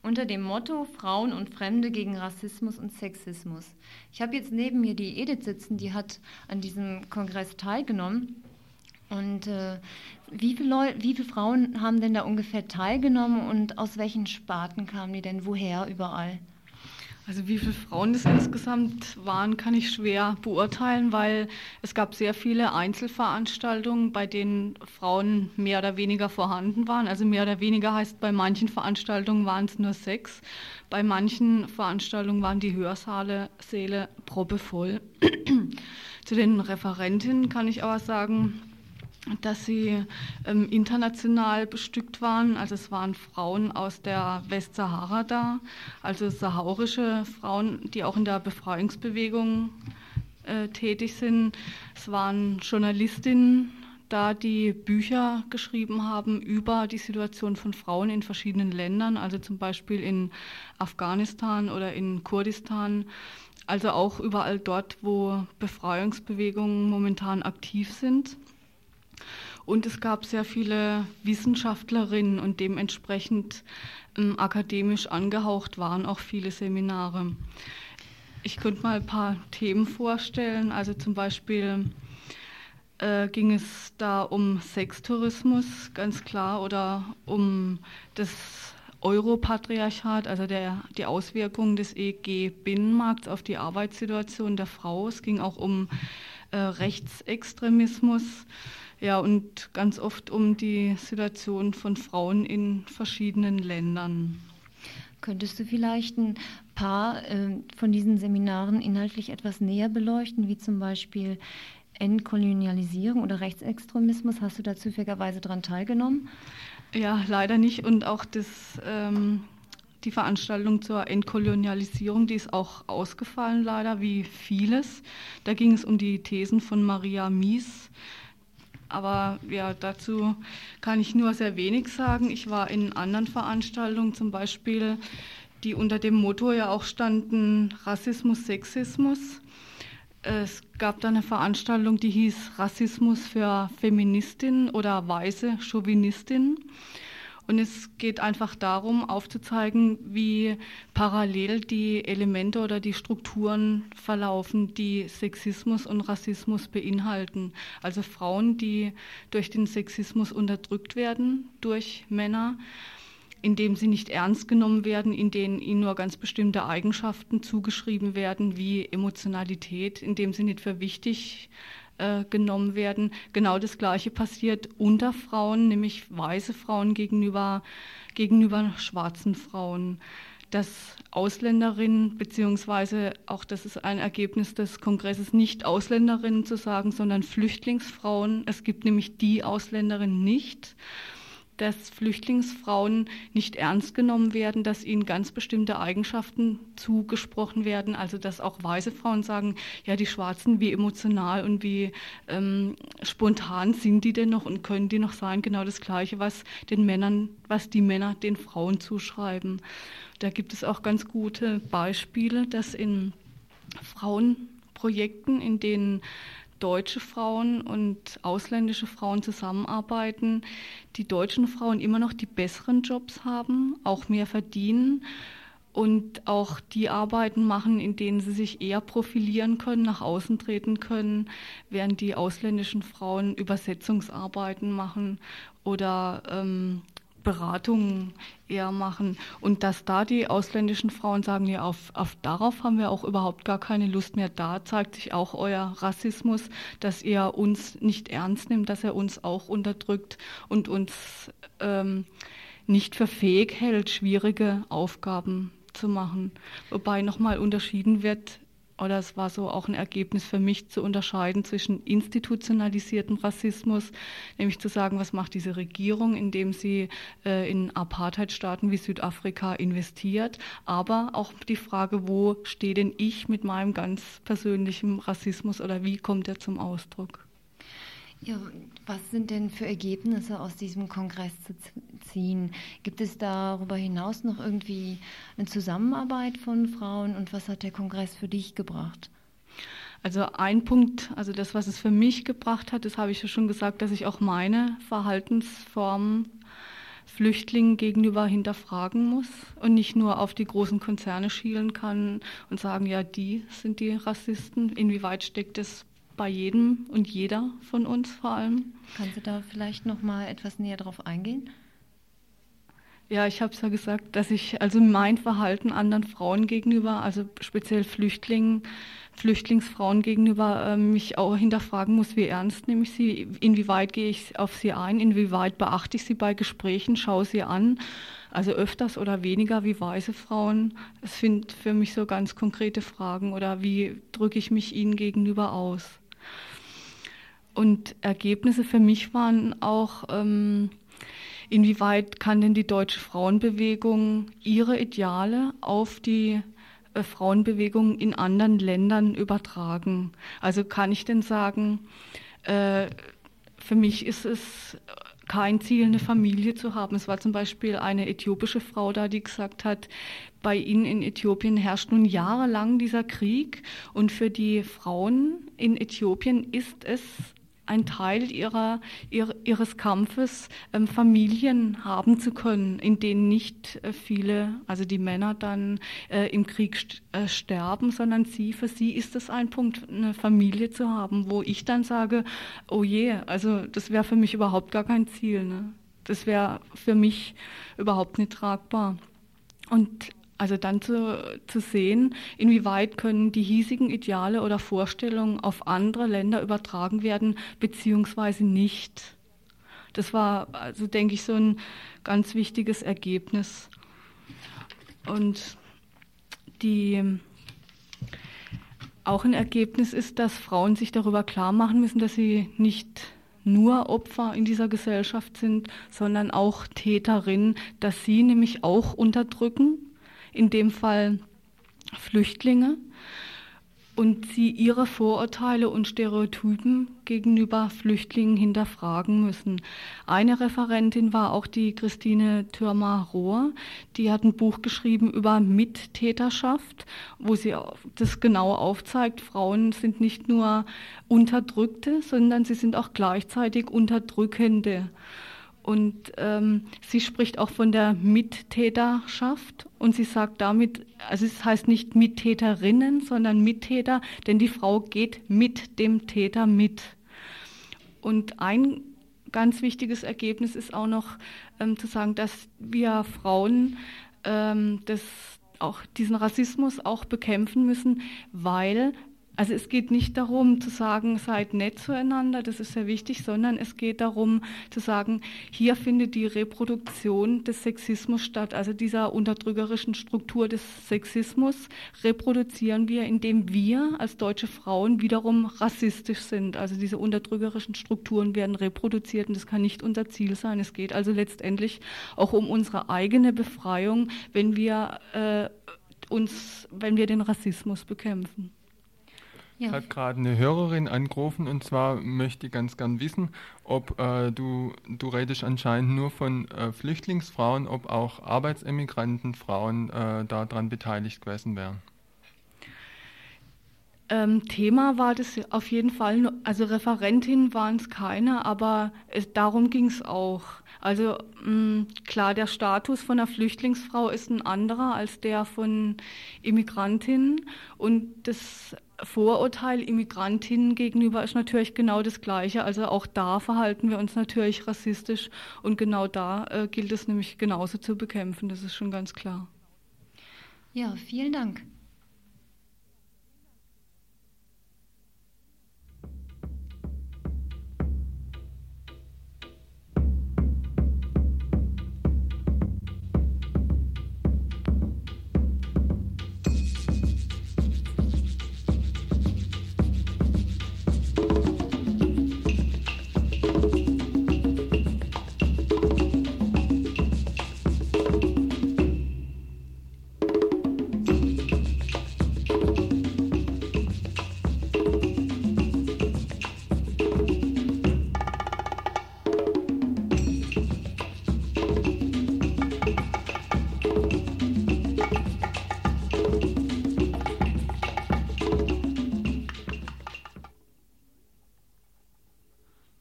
unter dem Motto Frauen und Fremde gegen Rassismus und Sexismus. Ich habe jetzt neben mir die Edith sitzen, die hat an diesem Kongress teilgenommen. Und äh, wie, viele wie viele Frauen haben denn da ungefähr teilgenommen und aus welchen Sparten kamen die denn woher überall? Also wie viele Frauen es insgesamt waren, kann ich schwer beurteilen, weil es gab sehr viele Einzelveranstaltungen, bei denen Frauen mehr oder weniger vorhanden waren. Also mehr oder weniger heißt, bei manchen Veranstaltungen waren es nur sechs, bei manchen Veranstaltungen waren die Hörsäle Säle proppevoll. Zu den Referentinnen kann ich aber sagen, dass sie ähm, international bestückt waren. Also es waren Frauen aus der Westsahara da, also sahaurische Frauen, die auch in der Befreiungsbewegung äh, tätig sind. Es waren Journalistinnen da, die Bücher geschrieben haben über die Situation von Frauen in verschiedenen Ländern, also zum Beispiel in Afghanistan oder in Kurdistan. Also auch überall dort, wo Befreiungsbewegungen momentan aktiv sind. Und es gab sehr viele Wissenschaftlerinnen und dementsprechend ähm, akademisch angehaucht waren auch viele Seminare. Ich könnte mal ein paar Themen vorstellen. Also zum Beispiel äh, ging es da um Sextourismus, ganz klar, oder um das Europatriarchat, also der, die Auswirkungen des EG-Binnenmarkts auf die Arbeitssituation der Frau. Es ging auch um äh, Rechtsextremismus. Ja, und ganz oft um die Situation von Frauen in verschiedenen Ländern. Könntest du vielleicht ein paar äh, von diesen Seminaren inhaltlich etwas näher beleuchten, wie zum Beispiel Entkolonialisierung oder Rechtsextremismus? Hast du da zufälligerweise daran teilgenommen? Ja, leider nicht. Und auch das, ähm, die Veranstaltung zur Entkolonialisierung, die ist auch ausgefallen, leider, wie vieles. Da ging es um die Thesen von Maria Mies aber ja, dazu kann ich nur sehr wenig sagen. Ich war in anderen Veranstaltungen, zum Beispiel, die unter dem Motto ja auch standen Rassismus, Sexismus. Es gab da eine Veranstaltung, die hieß Rassismus für Feministinnen oder weiße Chauvinistinnen. Und es geht einfach darum, aufzuzeigen, wie parallel die Elemente oder die Strukturen verlaufen, die Sexismus und Rassismus beinhalten. Also Frauen, die durch den Sexismus unterdrückt werden durch Männer, indem sie nicht ernst genommen werden, in denen ihnen nur ganz bestimmte Eigenschaften zugeschrieben werden, wie Emotionalität, indem sie nicht für wichtig äh, genommen werden. Genau das Gleiche passiert unter Frauen, nämlich weiße Frauen gegenüber, gegenüber schwarzen Frauen. Dass Ausländerinnen, beziehungsweise auch das ist ein Ergebnis des Kongresses, nicht Ausländerinnen zu sagen, sondern Flüchtlingsfrauen. Es gibt nämlich die Ausländerinnen nicht dass Flüchtlingsfrauen nicht ernst genommen werden, dass ihnen ganz bestimmte Eigenschaften zugesprochen werden. Also dass auch weiße Frauen sagen, ja, die Schwarzen, wie emotional und wie ähm, spontan sind die denn noch und können die noch sein? Genau das Gleiche, was den Männern, was die Männer den Frauen zuschreiben. Da gibt es auch ganz gute Beispiele, dass in Frauenprojekten, in denen deutsche Frauen und ausländische Frauen zusammenarbeiten, die deutschen Frauen immer noch die besseren Jobs haben, auch mehr verdienen und auch die Arbeiten machen, in denen sie sich eher profilieren können, nach außen treten können, während die ausländischen Frauen Übersetzungsarbeiten machen oder ähm, Beratungen eher machen. Und dass da die ausländischen Frauen sagen, ja, auf, auf darauf haben wir auch überhaupt gar keine Lust mehr. Da zeigt sich auch euer Rassismus, dass ihr uns nicht ernst nimmt, dass er uns auch unterdrückt und uns ähm, nicht für fähig hält, schwierige Aufgaben zu machen. Wobei nochmal unterschieden wird, oder es war so auch ein Ergebnis für mich zu unterscheiden zwischen institutionalisiertem Rassismus, nämlich zu sagen, was macht diese Regierung, indem sie äh, in Apartheidstaaten wie Südafrika investiert, aber auch die Frage, wo stehe denn ich mit meinem ganz persönlichen Rassismus oder wie kommt er zum Ausdruck? Ja, was sind denn für Ergebnisse aus diesem Kongress zu ziehen? Gibt es darüber hinaus noch irgendwie eine Zusammenarbeit von Frauen und was hat der Kongress für dich gebracht? Also ein Punkt, also das, was es für mich gebracht hat, das habe ich ja schon gesagt, dass ich auch meine Verhaltensformen Flüchtlingen gegenüber hinterfragen muss und nicht nur auf die großen Konzerne schielen kann und sagen, ja, die sind die Rassisten. Inwieweit steckt es bei jedem und jeder von uns vor allem? Kannst du da vielleicht noch mal etwas näher drauf eingehen? Ja, ich habe es ja gesagt, dass ich also mein Verhalten anderen Frauen gegenüber, also speziell Flüchtlingen, Flüchtlingsfrauen gegenüber, äh, mich auch hinterfragen muss, wie ernst nehme ich sie, inwieweit gehe ich auf sie ein, inwieweit beachte ich sie bei Gesprächen, schaue sie an, also öfters oder weniger wie weiße Frauen. Es sind für mich so ganz konkrete Fragen oder wie drücke ich mich ihnen gegenüber aus. Und Ergebnisse für mich waren auch, ähm, Inwieweit kann denn die deutsche Frauenbewegung ihre Ideale auf die äh, Frauenbewegung in anderen Ländern übertragen? Also kann ich denn sagen, äh, für mich ist es kein Ziel, eine Familie zu haben. Es war zum Beispiel eine äthiopische Frau da, die gesagt hat, bei ihnen in Äthiopien herrscht nun jahrelang dieser Krieg und für die Frauen in Äthiopien ist es ein Teil ihrer, ihr, ihres Kampfes, ähm, Familien haben zu können, in denen nicht äh, viele, also die Männer dann äh, im Krieg st äh, sterben, sondern sie, für sie ist es ein Punkt, eine Familie zu haben, wo ich dann sage, oh je, also das wäre für mich überhaupt gar kein Ziel. Ne? Das wäre für mich überhaupt nicht tragbar. Und also dann zu, zu sehen, inwieweit können die hiesigen Ideale oder Vorstellungen auf andere Länder übertragen werden, beziehungsweise nicht. Das war, also denke ich, so ein ganz wichtiges Ergebnis. Und die, auch ein Ergebnis ist, dass Frauen sich darüber klar machen müssen, dass sie nicht nur Opfer in dieser Gesellschaft sind, sondern auch Täterinnen, dass sie nämlich auch unterdrücken in dem Fall Flüchtlinge, und sie ihre Vorurteile und Stereotypen gegenüber Flüchtlingen hinterfragen müssen. Eine Referentin war auch die Christine Thürmer-Rohr, die hat ein Buch geschrieben über Mittäterschaft, wo sie das genau aufzeigt. Frauen sind nicht nur Unterdrückte, sondern sie sind auch gleichzeitig Unterdrückende. Und ähm, sie spricht auch von der Mittäterschaft und sie sagt damit, also es heißt nicht Mittäterinnen, sondern Mittäter, denn die Frau geht mit dem Täter mit. Und ein ganz wichtiges Ergebnis ist auch noch ähm, zu sagen, dass wir Frauen ähm, das auch diesen Rassismus auch bekämpfen müssen, weil also es geht nicht darum zu sagen, seid nett zueinander, das ist sehr wichtig, sondern es geht darum zu sagen, hier findet die Reproduktion des Sexismus statt. Also dieser unterdrückerischen Struktur des Sexismus reproduzieren wir, indem wir als deutsche Frauen wiederum rassistisch sind. Also diese unterdrückerischen Strukturen werden reproduziert und das kann nicht unser Ziel sein. Es geht also letztendlich auch um unsere eigene Befreiung, wenn wir äh, uns, wenn wir den Rassismus bekämpfen. Ja. Hat gerade eine Hörerin angerufen und zwar möchte ganz gern wissen, ob äh, du, du redest anscheinend nur von äh, Flüchtlingsfrauen, ob auch Arbeitsemigrantenfrauen äh, daran beteiligt gewesen wären. Ähm, Thema war das auf jeden Fall, also Referentin waren es keine, aber es, darum ging es auch. Also mh, mm, klar, der Status von einer Flüchtlingsfrau ist ein anderer als der von Immigrantinnen und das Vorurteil Immigrantinnen gegenüber ist natürlich genau das Gleiche. Also auch da verhalten wir uns natürlich rassistisch und genau da äh, gilt es nämlich genauso zu bekämpfen. Das ist schon ganz klar. Ja, vielen Dank.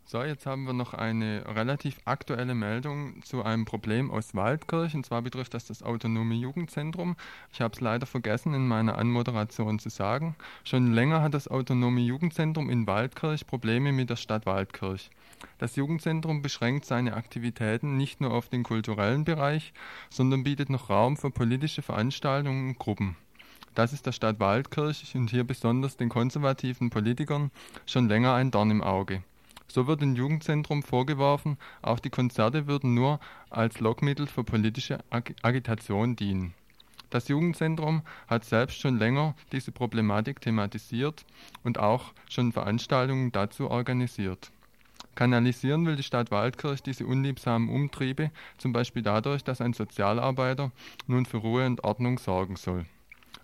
So, jetzt haben wir noch eine relativ aktuelle Meldung zu einem Problem aus Waldkirch. Und zwar betrifft das das autonome Jugendzentrum. Ich habe es leider vergessen in meiner Anmoderation zu sagen. Schon länger hat das autonome Jugendzentrum in Waldkirch Probleme mit der Stadt Waldkirch. Das Jugendzentrum beschränkt seine Aktivitäten nicht nur auf den kulturellen Bereich, sondern bietet noch Raum für politische Veranstaltungen und Gruppen. Das ist der Stadt Waldkirch und hier besonders den konservativen Politikern schon länger ein Dorn im Auge. So wird dem Jugendzentrum vorgeworfen, auch die Konzerte würden nur als Lockmittel für politische Ag Agitation dienen. Das Jugendzentrum hat selbst schon länger diese Problematik thematisiert und auch schon Veranstaltungen dazu organisiert. Kanalisieren will die Stadt Waldkirch diese unliebsamen Umtriebe zum Beispiel dadurch, dass ein Sozialarbeiter nun für Ruhe und Ordnung sorgen soll.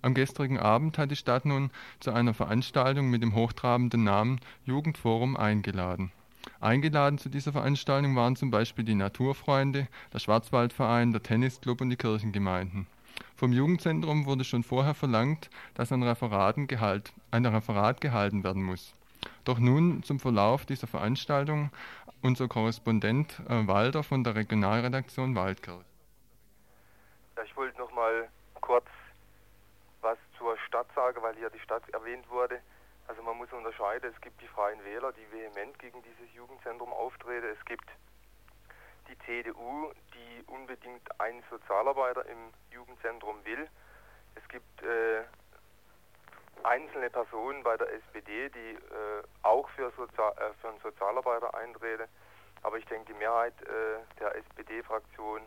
Am gestrigen Abend hat die Stadt nun zu einer Veranstaltung mit dem hochtrabenden Namen Jugendforum eingeladen. Eingeladen zu dieser Veranstaltung waren zum Beispiel die Naturfreunde, der Schwarzwaldverein, der Tennisclub und die Kirchengemeinden. Vom Jugendzentrum wurde schon vorher verlangt, dass ein, gehalt, ein Referat gehalten werden muss. Doch nun zum Verlauf dieser Veranstaltung unser Korrespondent äh, Walter von der Regionalredaktion Waldkirch. Ich wollte noch mal kurz zur Stadt sage, weil hier die Stadt erwähnt wurde. Also man muss unterscheiden, es gibt die Freien Wähler, die vehement gegen dieses Jugendzentrum auftreten. Es gibt die CDU, die unbedingt einen Sozialarbeiter im Jugendzentrum will. Es gibt äh, einzelne Personen bei der SPD, die äh, auch für, Sozial äh, für einen Sozialarbeiter eintreten. Aber ich denke, die Mehrheit äh, der SPD-Fraktion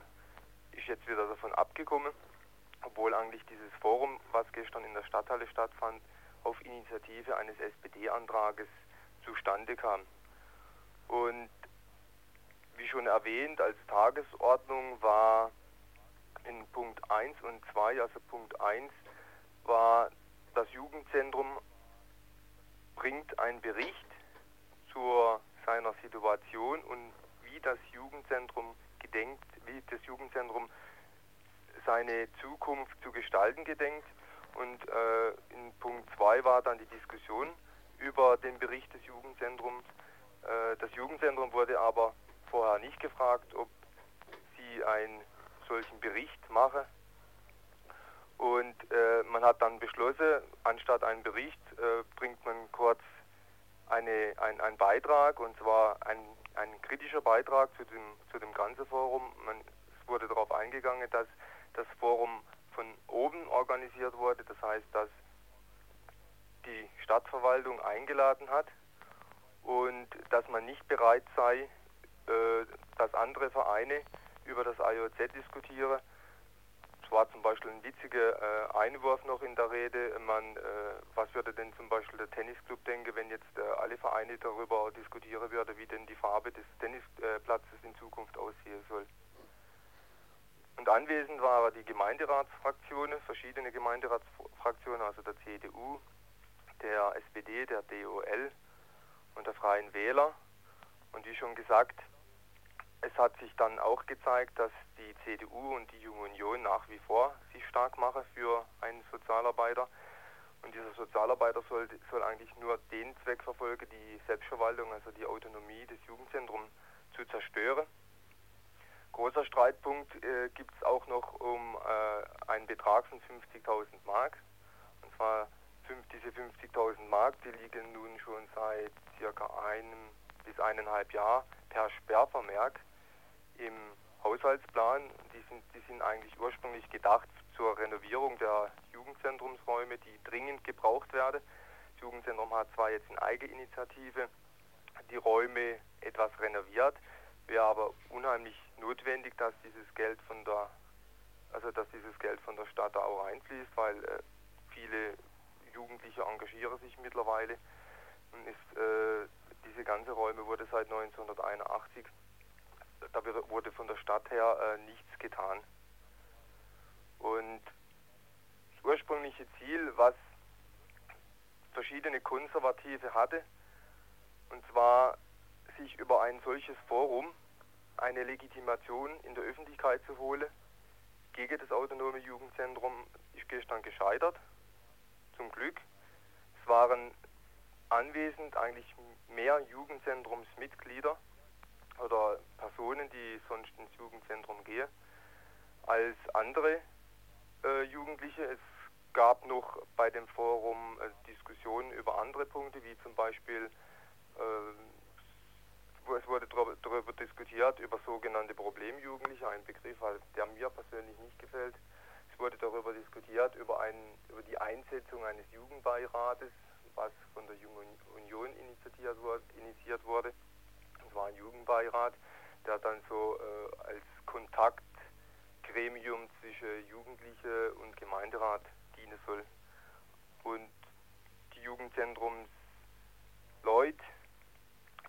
ist jetzt wieder davon abgekommen obwohl eigentlich dieses Forum, was gestern in der Stadthalle stattfand, auf Initiative eines SPD-Antrages zustande kam. Und wie schon erwähnt, als Tagesordnung war in Punkt 1 und 2, also Punkt 1 war das Jugendzentrum bringt einen Bericht zu seiner Situation und wie das Jugendzentrum gedenkt, wie das Jugendzentrum seine Zukunft zu gestalten gedenkt. Und äh, in Punkt 2 war dann die Diskussion über den Bericht des Jugendzentrums. Äh, das Jugendzentrum wurde aber vorher nicht gefragt, ob sie einen solchen Bericht mache. Und äh, man hat dann beschlossen, anstatt einen Bericht äh, bringt man kurz eine, ein, einen Beitrag, und zwar ein, ein kritischer Beitrag zu dem, zu dem ganzen Forum. Man, es wurde darauf eingegangen, dass das Forum von oben organisiert wurde. Das heißt, dass die Stadtverwaltung eingeladen hat und dass man nicht bereit sei, äh, dass andere Vereine über das IOZ diskutieren. Es war zum Beispiel ein witziger äh, Einwurf noch in der Rede. Man, äh, was würde denn zum Beispiel der Tennisclub denken, wenn jetzt alle Vereine darüber diskutieren würden, wie denn die Farbe des Tennisplatzes in Zukunft aussehen soll? Und anwesend waren die Gemeinderatsfraktionen, verschiedene Gemeinderatsfraktionen, also der CDU, der SPD, der DOL und der Freien Wähler. Und wie schon gesagt, es hat sich dann auch gezeigt, dass die CDU und die Junge Union nach wie vor sich stark machen für einen Sozialarbeiter. Und dieser Sozialarbeiter soll, soll eigentlich nur den Zweck verfolgen, die Selbstverwaltung, also die Autonomie des Jugendzentrums zu zerstören. Großer Streitpunkt äh, gibt es auch noch um äh, einen Betrag von 50.000 Mark. Und zwar fünf, diese 50.000 Mark, die liegen nun schon seit circa einem bis eineinhalb Jahren per Sperrvermerk im Haushaltsplan. Die sind, die sind eigentlich ursprünglich gedacht zur Renovierung der Jugendzentrumsräume, die dringend gebraucht werden. Das Jugendzentrum hat zwar jetzt in Eigeninitiative die Räume etwas renoviert, wäre aber unheimlich notwendig, dass dieses Geld von der also dass dieses Geld von der Stadt da auch einfließt, weil äh, viele Jugendliche engagieren sich mittlerweile und ist, äh, diese ganze Räume wurde seit 1981 da wurde von der Stadt her äh, nichts getan. Und das ursprüngliche Ziel, was verschiedene Konservative hatte, und zwar sich über ein solches Forum eine Legitimation in der Öffentlichkeit zu holen gegen das autonome Jugendzentrum ist gestern gescheitert. Zum Glück. Es waren anwesend eigentlich mehr Jugendzentrumsmitglieder oder Personen, die sonst ins Jugendzentrum gehen, als andere äh, Jugendliche. Es gab noch bei dem Forum äh, Diskussionen über andere Punkte, wie zum Beispiel, äh, es wurde darüber diskutiert, über sogenannte Problemjugendliche, ein Begriff, der mir persönlich nicht gefällt. Es wurde darüber diskutiert, über, ein, über die Einsetzung eines Jugendbeirates, was von der Jungen Union initiiert wurde. Initiiert wurde. Es war ein Jugendbeirat, der dann so äh, als Kontaktgremium zwischen Jugendliche und Gemeinderat dienen soll. Und die Jugendzentrumsleute,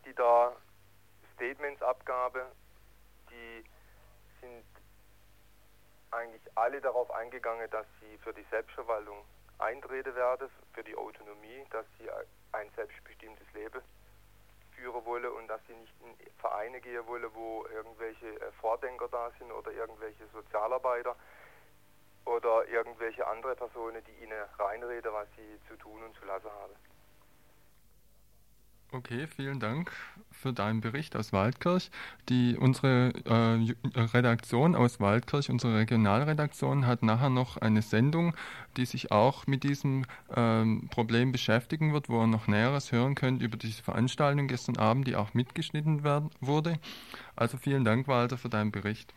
die da Abgaben, die sind eigentlich alle darauf eingegangen, dass sie für die Selbstverwaltung eintreten werden, für die Autonomie, dass sie ein selbstbestimmtes Leben führen wollen und dass sie nicht in Vereine gehen wollen, wo irgendwelche äh, Vordenker da sind oder irgendwelche Sozialarbeiter oder irgendwelche andere Personen, die ihnen reinreden, was sie zu tun und zu lassen haben. Okay, vielen Dank für deinen Bericht aus Waldkirch. Die, unsere äh, Redaktion aus Waldkirch, unsere Regionalredaktion, hat nachher noch eine Sendung, die sich auch mit diesem ähm, Problem beschäftigen wird, wo ihr noch Näheres hören könnt über diese Veranstaltung gestern Abend, die auch mitgeschnitten werden, wurde. Also vielen Dank, Walter, für deinen Bericht.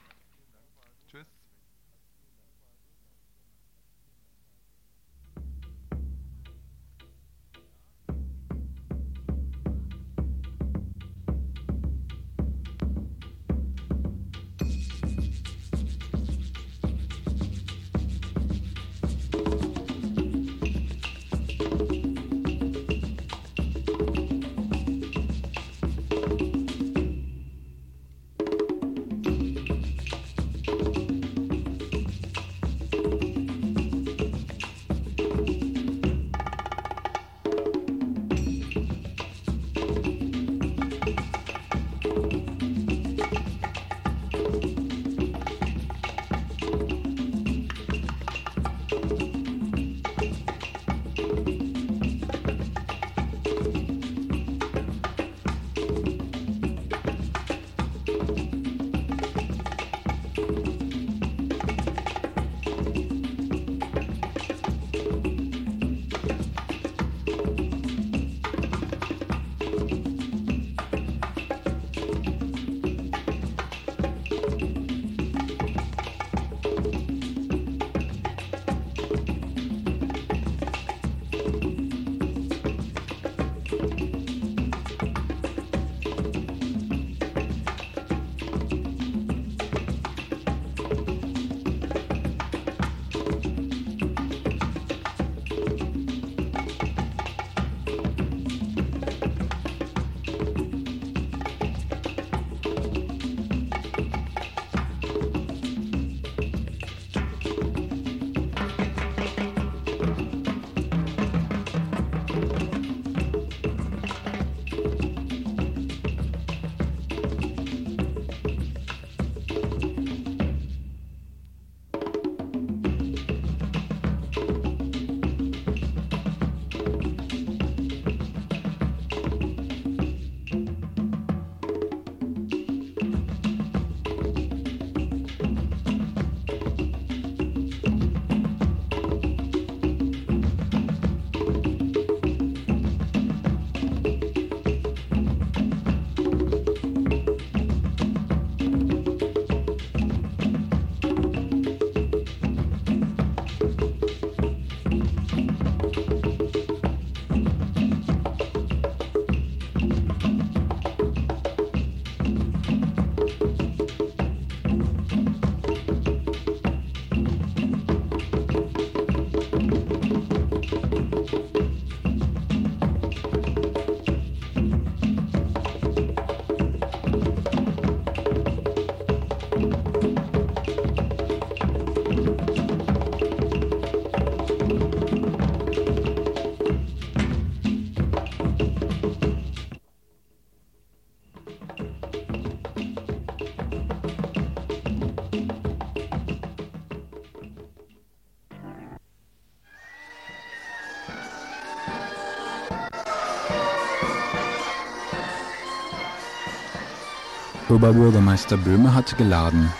Oberbürgermeister Böhme hatte geladen.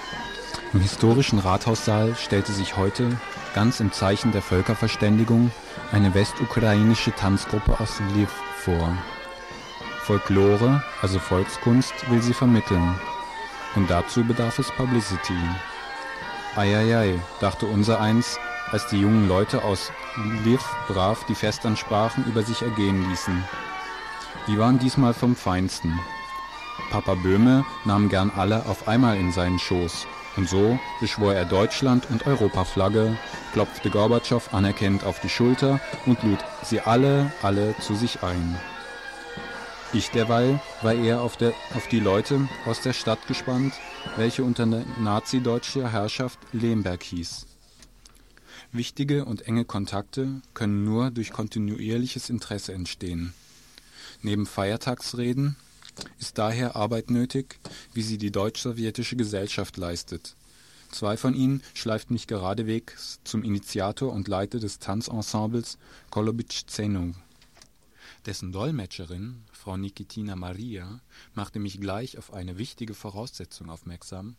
Im historischen Rathaussaal stellte sich heute, ganz im Zeichen der Völkerverständigung, eine westukrainische Tanzgruppe aus Lviv vor. Folklore, also Volkskunst, will sie vermitteln. Und dazu bedarf es Publicity. Eieiei, dachte unser eins, als die jungen Leute aus Lviv brav die Festansprachen über sich ergehen ließen. Die waren diesmal vom Feinsten. Papa Böhme nahm gern alle auf einmal in seinen Schoß. Und so beschwor er Deutschland und Europaflagge, klopfte Gorbatschow anerkennend auf die Schulter und lud sie alle, alle zu sich ein. Ich derweil war eher auf, der, auf die Leute aus der Stadt gespannt, welche unter nazi-deutscher Herrschaft Lemberg hieß. Wichtige und enge Kontakte können nur durch kontinuierliches Interesse entstehen. Neben Feiertagsreden ist daher Arbeit nötig, wie sie die deutsch-sowjetische Gesellschaft leistet. Zwei von ihnen schleift mich geradewegs zum Initiator und Leiter des Tanzensembles Kolobitsch Zenung. Dessen Dolmetscherin, Frau Nikitina Maria, machte mich gleich auf eine wichtige Voraussetzung aufmerksam,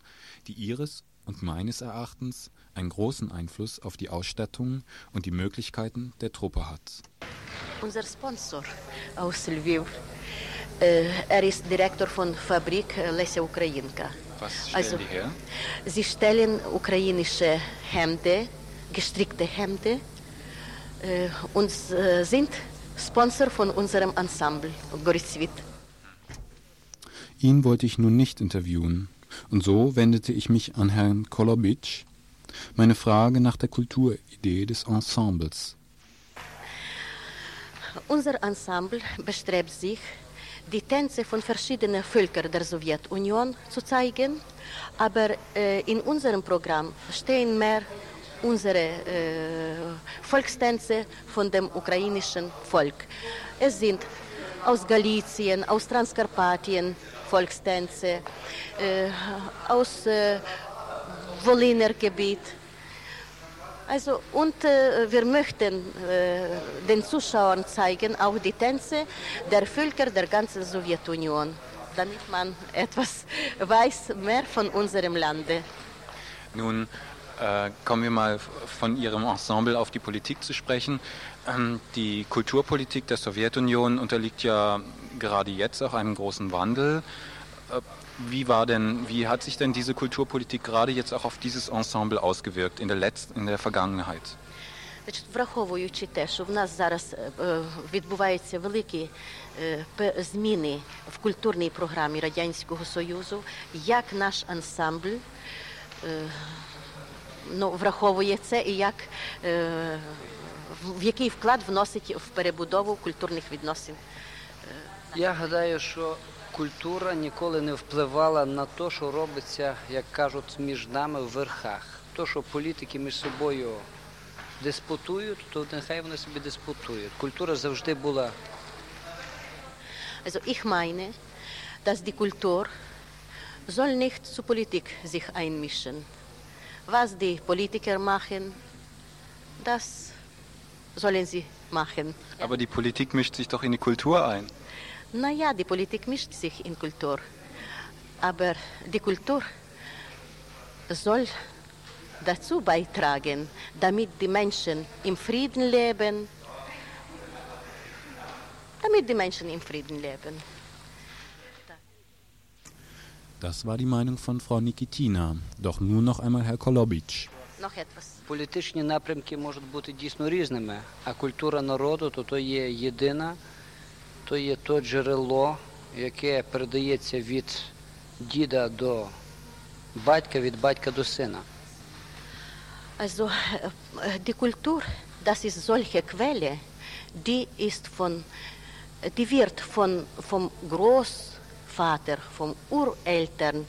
die ihres und meines Erachtens einen großen Einfluss auf die Ausstattung und die Möglichkeiten der Truppe hat. Unser Sponsor aus Lviv, er ist Direktor von Fabrik Lesia Ukrainka. Was stellen also, die her? Sie stellen ukrainische Hemden, gestrickte Hemden äh, und äh, sind Sponsor von unserem Ensemble Gorisvit. Ihn wollte ich nun nicht interviewen, und so wendete ich mich an Herrn Kolobitsch, meine Frage nach der Kulturidee des Ensembles. Unser Ensemble bestrebt sich, die Tänze von verschiedenen Völkern der Sowjetunion zu zeigen, aber äh, in unserem Programm stehen mehr unsere äh, Volkstänze von dem ukrainischen Volk. Es sind aus Galizien, aus Transkarpatien Volkstänze, äh, aus äh, Woliner Gebiet. Also, und äh, wir möchten äh, den Zuschauern zeigen, auch die Tänze der Völker der ganzen Sowjetunion, damit man etwas weiß mehr von unserem Lande. Nun äh, kommen wir mal von Ihrem Ensemble auf die Politik zu sprechen. Ähm, die Kulturpolitik der Sowjetunion unterliegt ja gerade jetzt auch einem großen Wandel. Wie war denn, wie hat sich denn diese Kulturpolitik gerade jetzt auch auf dieses Ensemble ausgewirkt in der letzten, in der Vergangenheit? Значить, враховуючи те, що в нас зараз відбуваються великі зміни в культурній програмі Радянського Союзу, як наш ансамбль ну, враховує це і як, в який вклад вносить в перебудову культурних відносин. Я гадаю, що культура ніколи не впливала на те, що робиться, як кажуть, між нами в верхах. То, що політики між собою диспутують, то нехай вони собі диспутують. Культура завжди була. Also ich meine, dass die Kultur soll nicht zur Politik sich einmischen. Was die Politiker machen, das sollen sie machen. Aber die Politik mischt sich doch in die Kultur ein. Naja, die Politik mischt sich in Kultur. Aber die Kultur soll dazu beitragen, damit die Menschen im Frieden leben. Damit die Menschen im Frieden leben. Das war die Meinung von Frau Nikitina. Doch nun noch einmal Herr Kolobitsch. Noch etwas. Політичні напрямки можуть бути дійсно різними, а культура народу то, то є єдина, То є то джерело, яке передається від діда до батька, від батька до сина. Also die Kultur, das ist solche Quelle, die ist von, die wird von, vom Großvater, vom Ureltern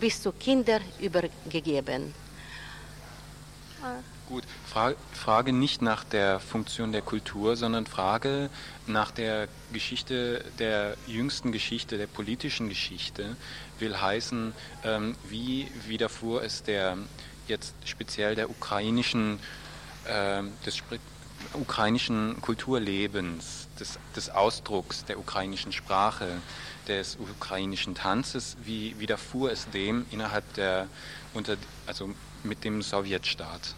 bis zu Kindern übergegeben. Gut, Frage, Frage nicht nach der Funktion der Kultur, sondern Frage nach der Geschichte, der jüngsten Geschichte, der politischen Geschichte, will heißen, ähm, wie widerfuhr es der jetzt speziell der ukrainischen, äh, des, ukrainischen Kulturlebens, des, des Ausdrucks der ukrainischen Sprache, des ukrainischen Tanzes, wie widerfuhr es dem innerhalb der, unter, also mit dem Sowjetstaat?